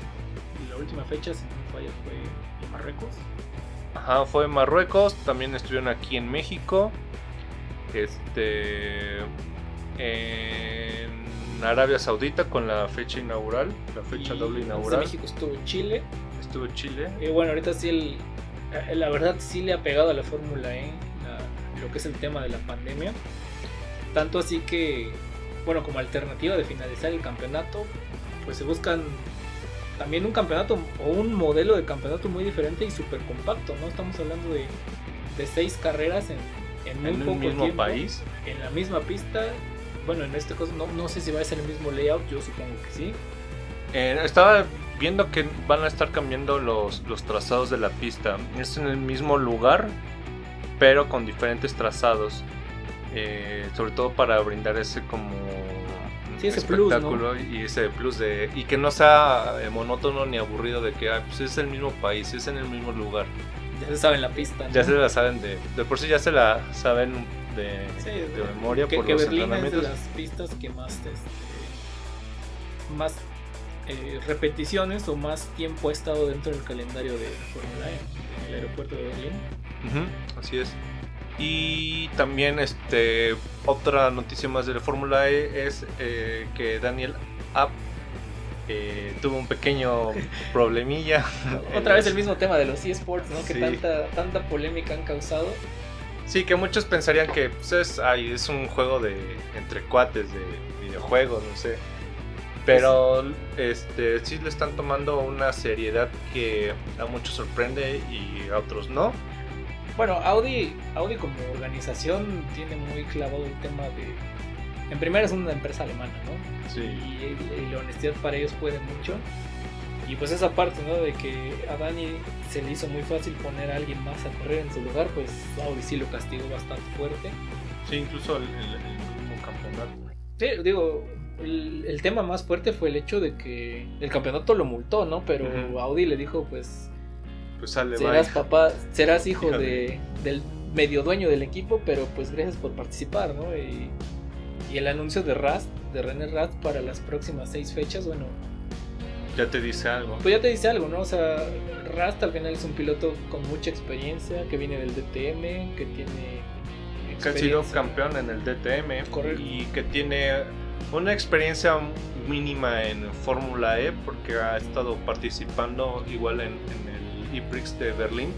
la última fecha, si no me falla, fue en Marruecos. Ajá, fue en Marruecos, también estuvieron aquí en México, este, en Arabia Saudita con la fecha inaugural, la fecha Y doble inaugural. México estuvo en Chile. Estuvo Chile. Y bueno, ahorita sí, el, eh, la verdad sí le ha pegado a la Fórmula E la- lo que es el tema de la pandemia. Tanto así que, bueno, como alternativa de finalizar el campeonato, pues se buscan también un campeonato o un modelo de campeonato muy diferente y súper compacto, ¿no? Estamos hablando de, de seis carreras en, en muy En poco un mismo tiempo, país. en la misma pista. Bueno, en este caso no, no sé si va a ser el mismo layout, yo supongo que sí. Eh, estaba viendo que van a estar cambiando los, los trazados de la pista. Es en el mismo lugar, pero con diferentes trazados. Eh, sobre todo para brindar ese como Sí, ese plus, espectáculo y ese plus de y que no sea eh, monótono ni aburrido de que ah, pues es el mismo país, es en el mismo lugar. Ya se sabe en la pista. ¿no? Ya se la saben de de por sí ya se la saben de, Sí, de memoria que, por que los Berlín es de las pistas que más este, más eh, repeticiones o más tiempo ha estado dentro del calendario de Fórmula E en el aeropuerto de Berlín. Así es. Y también este otra noticia más de la Fórmula E es eh, que Daniel App eh, tuvo un pequeño *laughs* problemilla. Otra vez el mismo tema de los eSports, ¿no? Que tanta, tanta polémica han causado. Sí, que muchos pensarían que pues, es, ay, es un juego de entre cuates de videojuegos, no sé. Pero este sí le están tomando una seriedad que a muchos sorprende y a otros no. Bueno, Audi, Audi como organización tiene muy clavado el tema de... En primera es una empresa alemana, ¿no? Sí. y, y la honestidad para ellos puede mucho. Y pues esa parte, ¿no? De que a Dani se le hizo muy fácil poner a alguien más a correr en su lugar, pues Audi sí lo castigó bastante fuerte. Sí, incluso el, el- el mismo campeonato. Sí, digo, el, el tema más fuerte fue el hecho de que el campeonato lo multó, ¿no? Pero. Audi le dijo, pues Pues sale, serás bye. papá, serás hijo de, del medio dueño del equipo, pero pues gracias por participar, ¿no? Y, y el anuncio de Rast, de René Rast para las próximas seis fechas, bueno, Ya te dice algo. pues ya te dice algo, ¿no? O sea, Rast al final es un piloto con mucha experiencia, que viene del DTM, que tiene que ha sido campeón en el DTM Correcto. y que tiene una experiencia mínima en Fórmula E porque ha estado participando igual en, en el E-Prix de Berlín,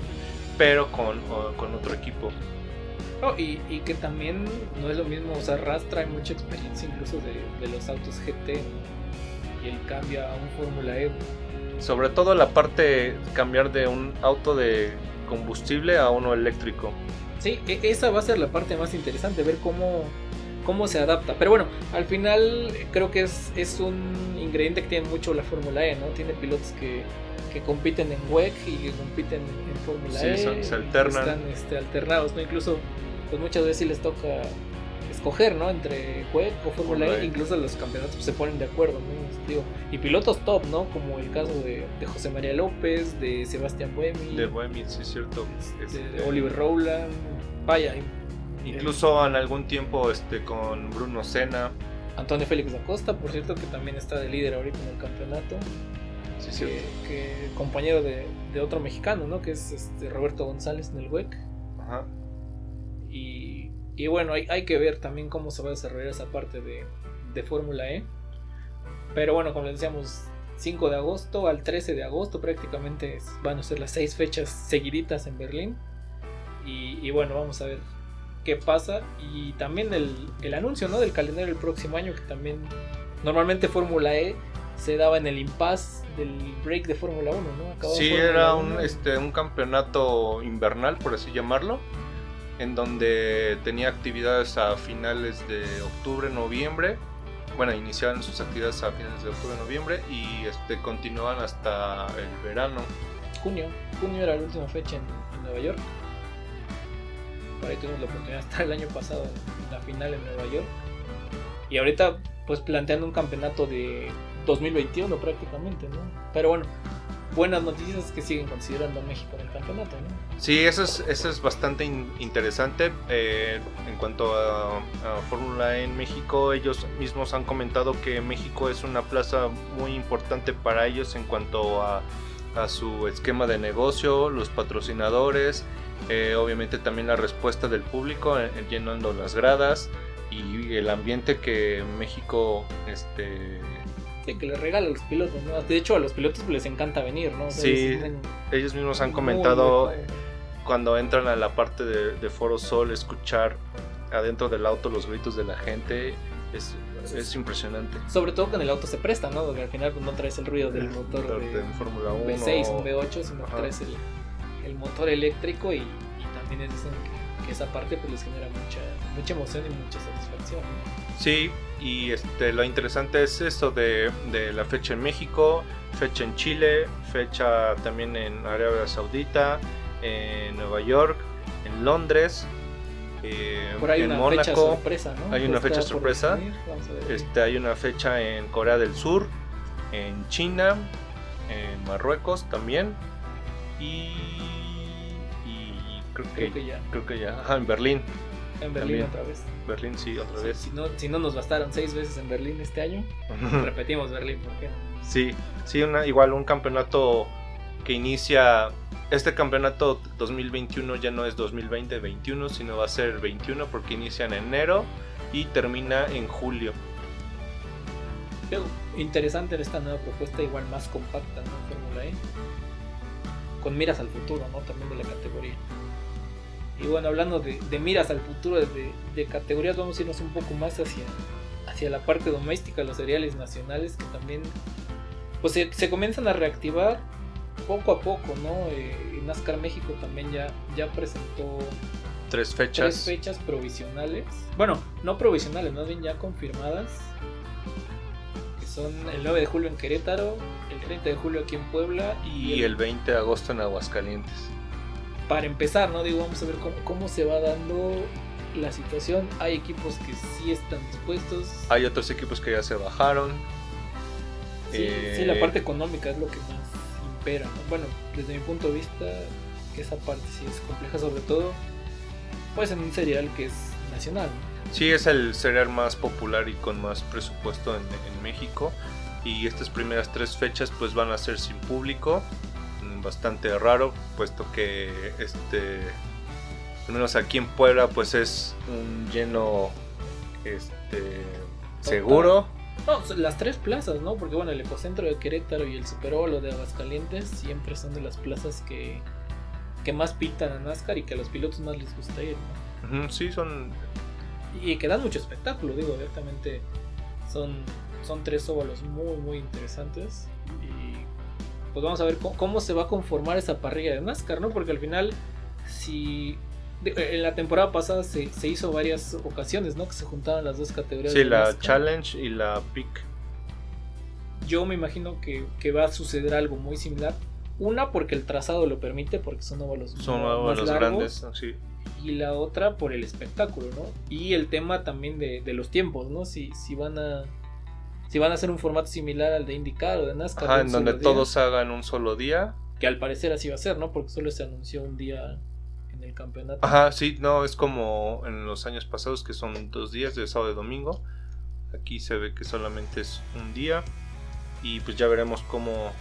pero con, con otro equipo. No, y, y que también no es lo mismo, o sea, Rast trae mucha experiencia incluso de, de los autos GT, ¿no? Y él cambia a un Fórmula E. Sobre todo la parte cambiar de un auto de combustible a uno eléctrico. Sí, e- esa va a ser la parte más interesante, ver cómo, cómo se adapta. Pero bueno, al final creo que es, es un ingrediente que tiene mucho la Fórmula E, ¿no? Tiene pilotos que, que compiten en WEC y que compiten en Fórmula Sí, E. son- se alternan. Están este, alternados, ¿no? Incluso, pues muchas veces sí les toca escoger, ¿no? Entre WEC o Fórmula Fórmula E. E. Incluso los campeonatos pues, se ponen de acuerdo, ¿no? Digo, y pilotos top, ¿no? Como el caso de, de José María López, de Sebastián Buemi. De Bohemia, sí es cierto. de, Este, de Oliver Rowland. Vaya, Incluso en algún tiempo este, con Bruno Senna. Antonio Félix da Costa, por cierto, que también está de líder ahorita en el campeonato. Sí, que, cierto. que compañero de, de otro mexicano, ¿no? Que es este Roberto González en el WEC. Ajá. Y, y bueno, hay, hay que ver también cómo se va a desarrollar esa parte de, de Fórmula E. Pero bueno, como les decíamos, 5 de agosto al 13 de agosto prácticamente van a ser las 6 fechas seguiditas en Berlín. Y, y bueno, vamos a ver qué pasa. Y también el, el anuncio ¿no? del calendario del próximo año, que también normalmente Fórmula E se daba en el impasse del break de Fórmula 1, ¿no? Sí, Fórmula era 1 un, este, un campeonato invernal, por así llamarlo, en donde tenía actividades a finales de octubre, noviembre. Bueno, iniciaban sus actividades a finales de octubre, noviembre y este, continuaban hasta el verano. junio. Junio era la última fecha en, en Nueva York. Por ahí tuvimos la oportunidad estar el año pasado en la final en Nueva York. Y ahorita, pues planteando un campeonato de 2021 prácticamente, ¿no? Pero bueno, buenas noticias que siguen considerando a México en el campeonato, ¿no? Sí, eso es, eso es bastante in- interesante. eh, en cuanto a, a Fórmula E en México, ellos mismos han comentado que México es una plaza muy importante para ellos en cuanto a, a su esquema de negocio, los patrocinadores, eh, obviamente también la respuesta del público eh, llenando las gradas y el ambiente que México este, Sí, que les regala a los pilotos, ¿no? De hecho, a los pilotos les encanta venir, ¿no? O sea, Sí, ellos mismos han comentado cuando entran a la parte de, de Foro Sol, escuchar adentro del auto los gritos de la gente es, es impresionante. Sobre todo con el auto se presta, ¿no? Porque al final pues, no traes el ruido del motor de, Fórmula un 1. V6, un V8, sino que traes el, el motor eléctrico y, y también dicen que, que esa parte pues les genera mucha, mucha emoción y mucha satisfacción. ¿no? Sí, y este, lo interesante es eso de, de la fecha en México, fecha en Chile, fecha también en Arabia Saudita, en Nueva York, en Londres, eh, Por ahí en una fecha Mónaco. sorpresa, ¿no? hay una fecha sorpresa. Este, hay una fecha en Corea del Sur, en China, en Marruecos también y, y creo, que, Creo que ya. creo que ya, ajá, en Berlín, En Berlín también. otra vez. Berlín sí, otra vez. Si no, si no nos bastaron seis veces en Berlín este año, *laughs* repetimos Berlín, ¿por qué? no? Sí, sí, una, igual un campeonato que inicia. Este campeonato 2021 ya no es 2020-21, sino va a ser 21 porque inicia en enero y termina en julio. Pero interesante esta nueva propuesta, igual más compacta, ¿no? Fórmula E. Con miras al futuro, ¿no? También de la categoría. Y bueno, hablando de, miras al futuro de, de categorías, vamos a irnos un poco más hacia, hacia la parte doméstica, los cereales nacionales, que también pues se comienzan a reactivar poco a poco, ¿no? Eh, NASCAR México también ya, ya presentó Tres fechas. tres fechas provisionales. Bueno, no provisionales, más bien ya confirmadas. Que son el 9 de julio en Querétaro, el 30 de julio aquí en Puebla y el 20 de agosto en Aguascalientes. Para empezar, ¿no? Digo, vamos a ver cómo, cómo se va dando la situación. Hay equipos que sí están dispuestos. Hay otros equipos que ya se bajaron. Sí, Eh, sí, la parte económica es lo que más impera. ¿no? Bueno, desde mi punto de vista, esa parte sí es compleja, sobre todo pues en un serial que es nacional. ¿no? Sí, es el cereal más popular y con más presupuesto en, en México. Y estas primeras tres fechas pues van a ser sin público. Bastante raro, puesto que este, al menos aquí en Puebla pues es un lleno este, seguro. No, son las tres plazas, ¿no? Porque bueno, el Ecocentro de Querétaro y el Superolo de Aguascalientes siempre son de las plazas que, que más pitan a NASCAR y que a los pilotos más les gusta ir, ¿no? Sí, son Y que dan mucho espectáculo, digo, abiertamente son, son tres óvalos muy, muy interesantes. Y pues vamos a ver cómo, cómo se va a conformar esa parrilla de NASCAR, ¿no? Porque al final, si. De- En la temporada pasada se, se hizo varias ocasiones, ¿no? Que se juntaban las dos categorías. sí, de la. Challenge y la Peak. Yo me imagino que, que va a suceder algo muy similar. Una porque el trazado lo permite, porque son óvalos Son más los largos, grandes, sí. Y la otra por el espectáculo, ¿no? Y el tema también de, de los tiempos, ¿no? Si, si van a si van a hacer un formato similar al de IndyCar o de NASCAR. Ajá, en donde solo día, todos hagan un solo día. Que al parecer así va a ser, ¿no? Porque solo se anunció un día el campeonato. Ajá, sí, no, es como en los años pasados que son dos días de sábado y domingo. Aquí se ve que solamente es un día. Y pues ya veremos cómo,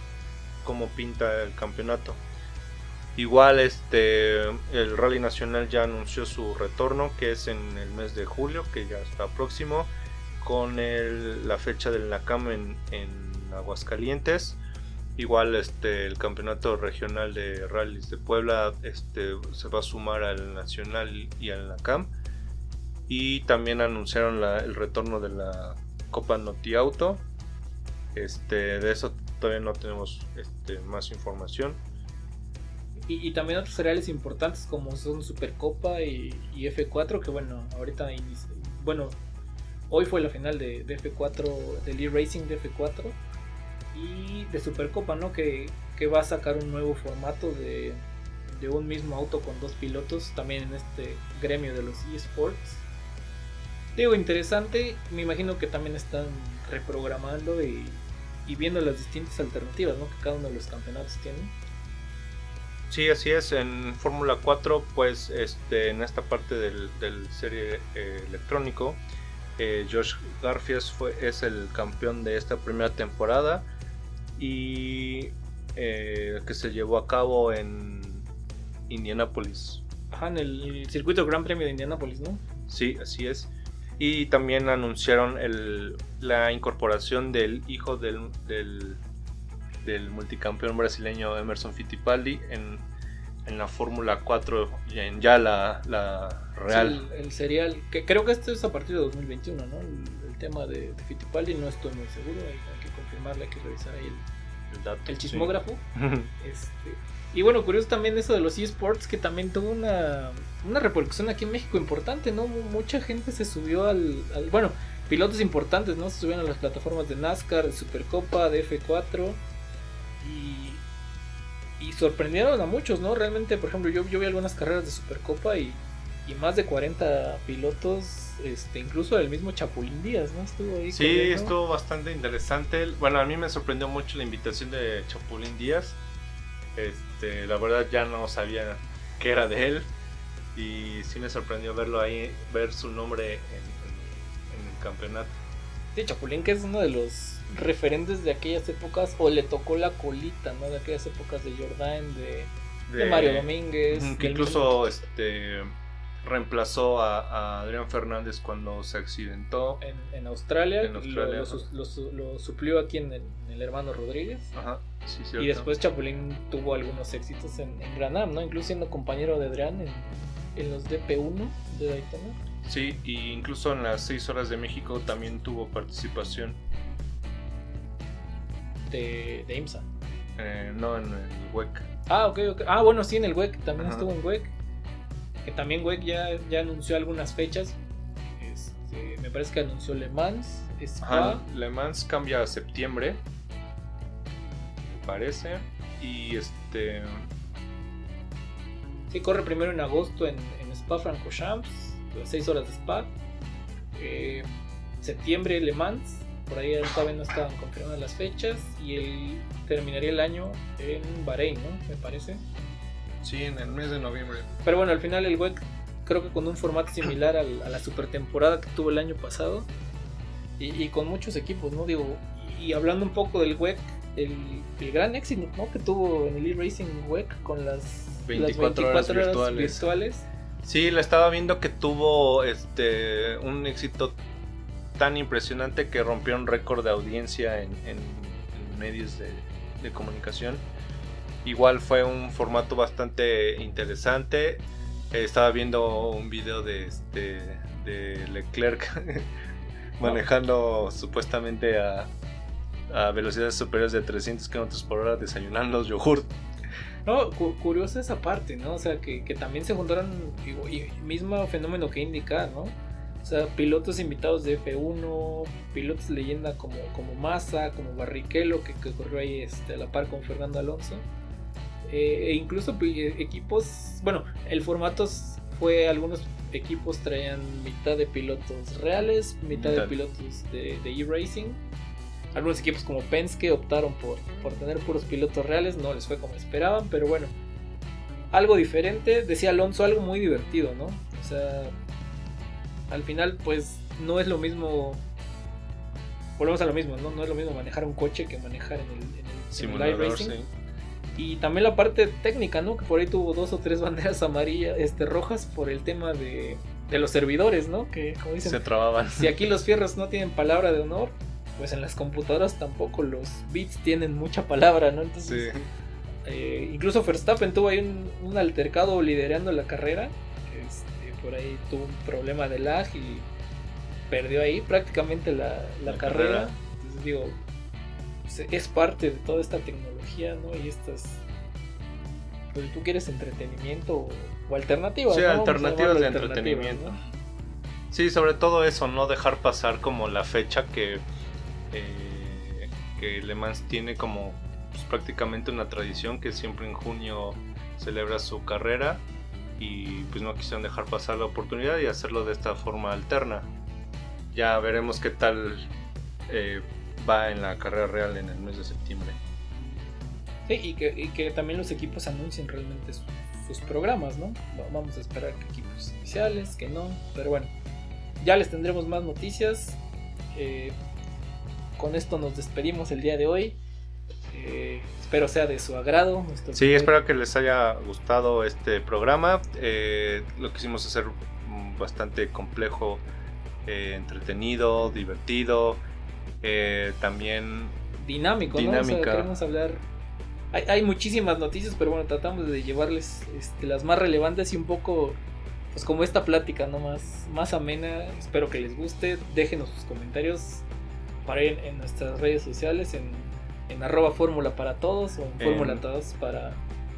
cómo pinta el campeonato. Igual este el Rally Nacional ya anunció su retorno, que es en el mes de julio, que ya está próximo, con la fecha del NACAM en, en Aguascalientes. Igual este el campeonato regional de rallies de Puebla este, se va a sumar al Nacional y al NACAM. Y también anunciaron el retorno de la Copa Noti Auto. Este, de eso todavía no tenemos este, más información. Y, también otros cereales importantes como son Supercopa y, y F4, que bueno, ahorita bueno, hoy fue la final de, de F4, del e-Racing de F4 y de Supercopa, ¿no? Que, que va a sacar un nuevo formato de, de un mismo auto con dos pilotos, también en este gremio de los eSports. Digo, interesante, me imagino que también están reprogramando y, y viendo las distintas alternativas, ¿no? Que cada uno de los campeonatos tiene. Sí, así es. En Fórmula 4, pues este, en esta parte del, del serie eh, electrónico, eh, Josh Garfias fue, es el campeón de esta primera temporada y eh, que se llevó a cabo en Indianapolis. Ajá, en el, el circuito Gran Premio de Indianápolis, ¿no? Sí, así es. Y también anunciaron el- la incorporación del hijo del, del, del multicampeón brasileño Emerson Fittipaldi en, en la Fórmula 4, ya en ya la, la real. Sí, el, el serial, que creo que esto es a partir de 2021, ¿no? El, el tema de, de Fittipaldi, no estoy muy seguro, hay, hay que confirmarle, hay que revisar ahí el, el, dato, el sí. chismógrafo. *laughs* Este, y bueno, curioso también eso de los eSports, que también tuvo una, una repercusión aquí en México importante, ¿no? Mu- Mucha gente se subió al, al- Bueno, pilotos importantes, ¿no? Se subieron a las plataformas de NASCAR, de Supercopa, de F4. Y, y sorprendieron a muchos, ¿no? Realmente, por ejemplo, yo, yo vi algunas carreras de Supercopa y, y más de 40 pilotos, este, incluso el mismo Chapulín Díaz, ¿no? Estuvo ahí. Sí, corriendo. estuvo bastante interesante. Bueno, a mí me sorprendió mucho la invitación de Chapulín Díaz. Este, la verdad ya no sabía que era de él. Y sí me sorprendió verlo ahí, ver su nombre en, en- en el campeonato. Sí, Chapulín que es uno de los referentes de aquellas épocas, o le tocó la colita, ¿no? De aquellas épocas de Jordan, de, de Mario Domínguez. Que incluso este reemplazó a, a Adrián Fernández cuando se accidentó. en, en Australia, En Australia, lo, lo lo lo suplió aquí en el, en el hermano Rodríguez. Ajá, sí. Y después Chapulín tuvo algunos éxitos en, en Gran Am, ¿no? Incluso siendo compañero de Adrián en, en los DP1 de Daytona. Sí, y incluso en las 6 horas de México también tuvo participación. De, de IMSA. eh, no en el WEC. Ah, ok, ok. Ah, bueno, sí, en el WEC, también Ajá. estuvo en WEC. Que también WEC ya, ya anunció algunas fechas. Este, me parece que anunció Le Mans, Spa. Ajá, Le Mans cambia a septiembre. Me parece. Y este. Sí, corre primero en agosto en, en Spa Francorchamps. 6 horas de Spa. Eh, septiembre Le Mans, por ahí todavía no estaban confirmadas las fechas. Y el, terminaría el año en Bahrein, ¿no? Me parece. Sí, en el mes de noviembre. Pero bueno, al final el WEC creo que con un formato similar al- a la super temporada que tuvo el año pasado. Y, y con muchos equipos, ¿no? Digo, y hablando un poco del WEC, el, el gran éxito ¿no? que tuvo en el e-Racing WEC con las 24 las horas virtuales. virtuales. Sí, la estaba viendo que tuvo este un éxito tan impresionante que rompió un récord de audiencia en, medios de, comunicación. Igual fue un formato bastante interesante. Estaba viendo un video de este Leclerc *laughs* manejando supuestamente a, a velocidades superiores de 300 km por hora desayunando yogurt. No, cu- curiosa esa parte, ¿no? O sea, que, también se juntaron, y mismo fenómeno que indica, ¿no? O sea, pilotos invitados de F1, pilotos leyenda como, como Massa, como Barrichello, que, que corrió ahí este, a la par con Fernando Alonso. Eh, e incluso pi- eh, equipos, bueno, el formato fue, algunos equipos traían mitad de pilotos reales, mitad de pilotos de de e-racing. Algunos equipos como Penske optaron por, por tener puros pilotos reales, no les fue como esperaban, pero bueno, algo diferente, decía Alonso, algo muy divertido, ¿no? O sea, al final pues no es lo mismo, volvemos a lo mismo, ¿no? No es lo mismo manejar un coche que manejar en el, en el- en el Simulador, iRacing. sí. Y también la parte técnica, ¿no? Que por ahí tuvo dos o tres *laughs* banderas amarillas, este, rojas por el tema de, de los servidores, ¿no? Que como dicen, Se trababan. si aquí los fierros no tienen palabra de honor, pues en las computadoras tampoco los bits tienen mucha palabra, ¿no? Entonces, Sí. eh, incluso Verstappen tuvo ahí un, un altercado liderando la carrera. Este, por ahí tuvo un problema de lag y perdió ahí prácticamente la, la La carrera. carrera. Entonces digo, se- es parte de toda esta tecnología, ¿no? Y estas, pues si tú quieres entretenimiento o, o alternativas. Sí, alternativas de alternativas, entretenimiento. ¿no? Sí, sobre todo eso, no dejar pasar como la fecha que, eh, que Le Mans tiene como pues, prácticamente una tradición que siempre en junio celebra su carrera y pues no quisieron dejar pasar la oportunidad y hacerlo de esta forma alterna. Ya veremos qué tal eh, va en la carrera real en el mes de septiembre. Sí, y que, también los equipos anuncien realmente su- sus programas, ¿no? Va- Vamos a esperar que equipos oficiales, que no, pero bueno, ya les tendremos más noticias. Eh, con esto nos despedimos el día de hoy. Eh, espero sea de su agrado. Sí, espero que les haya gustado este programa. Eh, lo quisimos hacer bastante complejo, eh, entretenido, divertido. también dinámico, ¿no? O sea, Dinámica. queremos hablar. Hay, hay muchísimas noticias, pero bueno, tratamos de llevarles este, las más relevantes y un poco, pues como esta plática, ¿no? Más, más amena. Espero que les guste. Déjenos sus comentarios para ir en nuestras redes sociales, en, en arroba fórmula para todos o en fórmula todos para...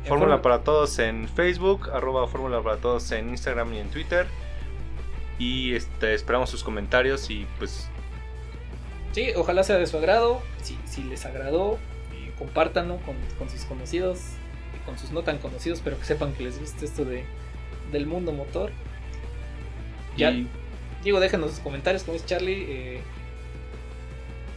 Fórmula para Todos en Facebook, arroba Fórmula para Todos en Instagram y en Twitter. Y este, esperamos sus comentarios y pues Sí, ojalá sea de su agrado. Si, si les agradó, eh, compártanlo con, con sus conocidos y con sus no tan conocidos, pero que sepan que les guste esto de, del mundo motor. Ya, y- digo, déjenos sus comentarios, como dice Charlie. eh,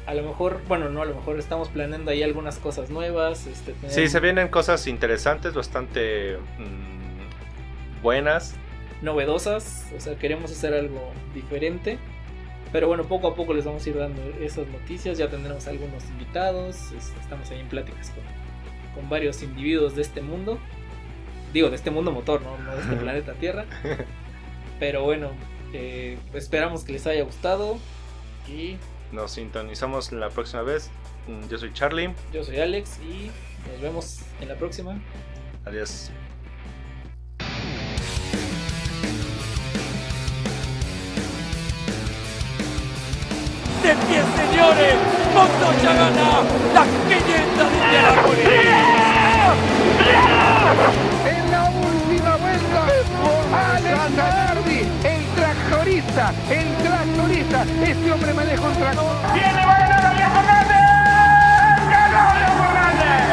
a lo mejor, bueno, no, a lo mejor estamos planeando ahí algunas cosas nuevas. Este, tener sí, se vienen cosas interesantes, bastante mm, buenas. novedosas. O sea, queremos hacer algo diferente. Pero bueno, poco a poco les vamos a ir dando esas noticias. Ya tendremos algunos invitados. es- Estamos ahí en pláticas con, con varios individuos de este mundo. Digo, de este mundo motor, no, no de este *laughs* planeta Tierra. Pero bueno, eh, esperamos que les haya gustado. Y Nos sintonizamos la próxima vez. Yo soy Charlie. yo soy Alex y nos vemos en la próxima. Adiós. De pie, señores, Montoya gana las 500 de Indianápolis. Tractorista, el tractorista. Este hombre maneja un tractor. ¡Viene, va a ganar Fernández! ¡Ganó Adrián Fernández!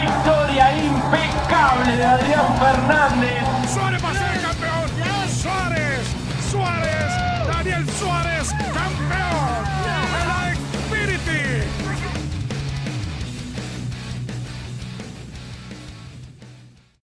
Victoria impecable de Adrián Fernández.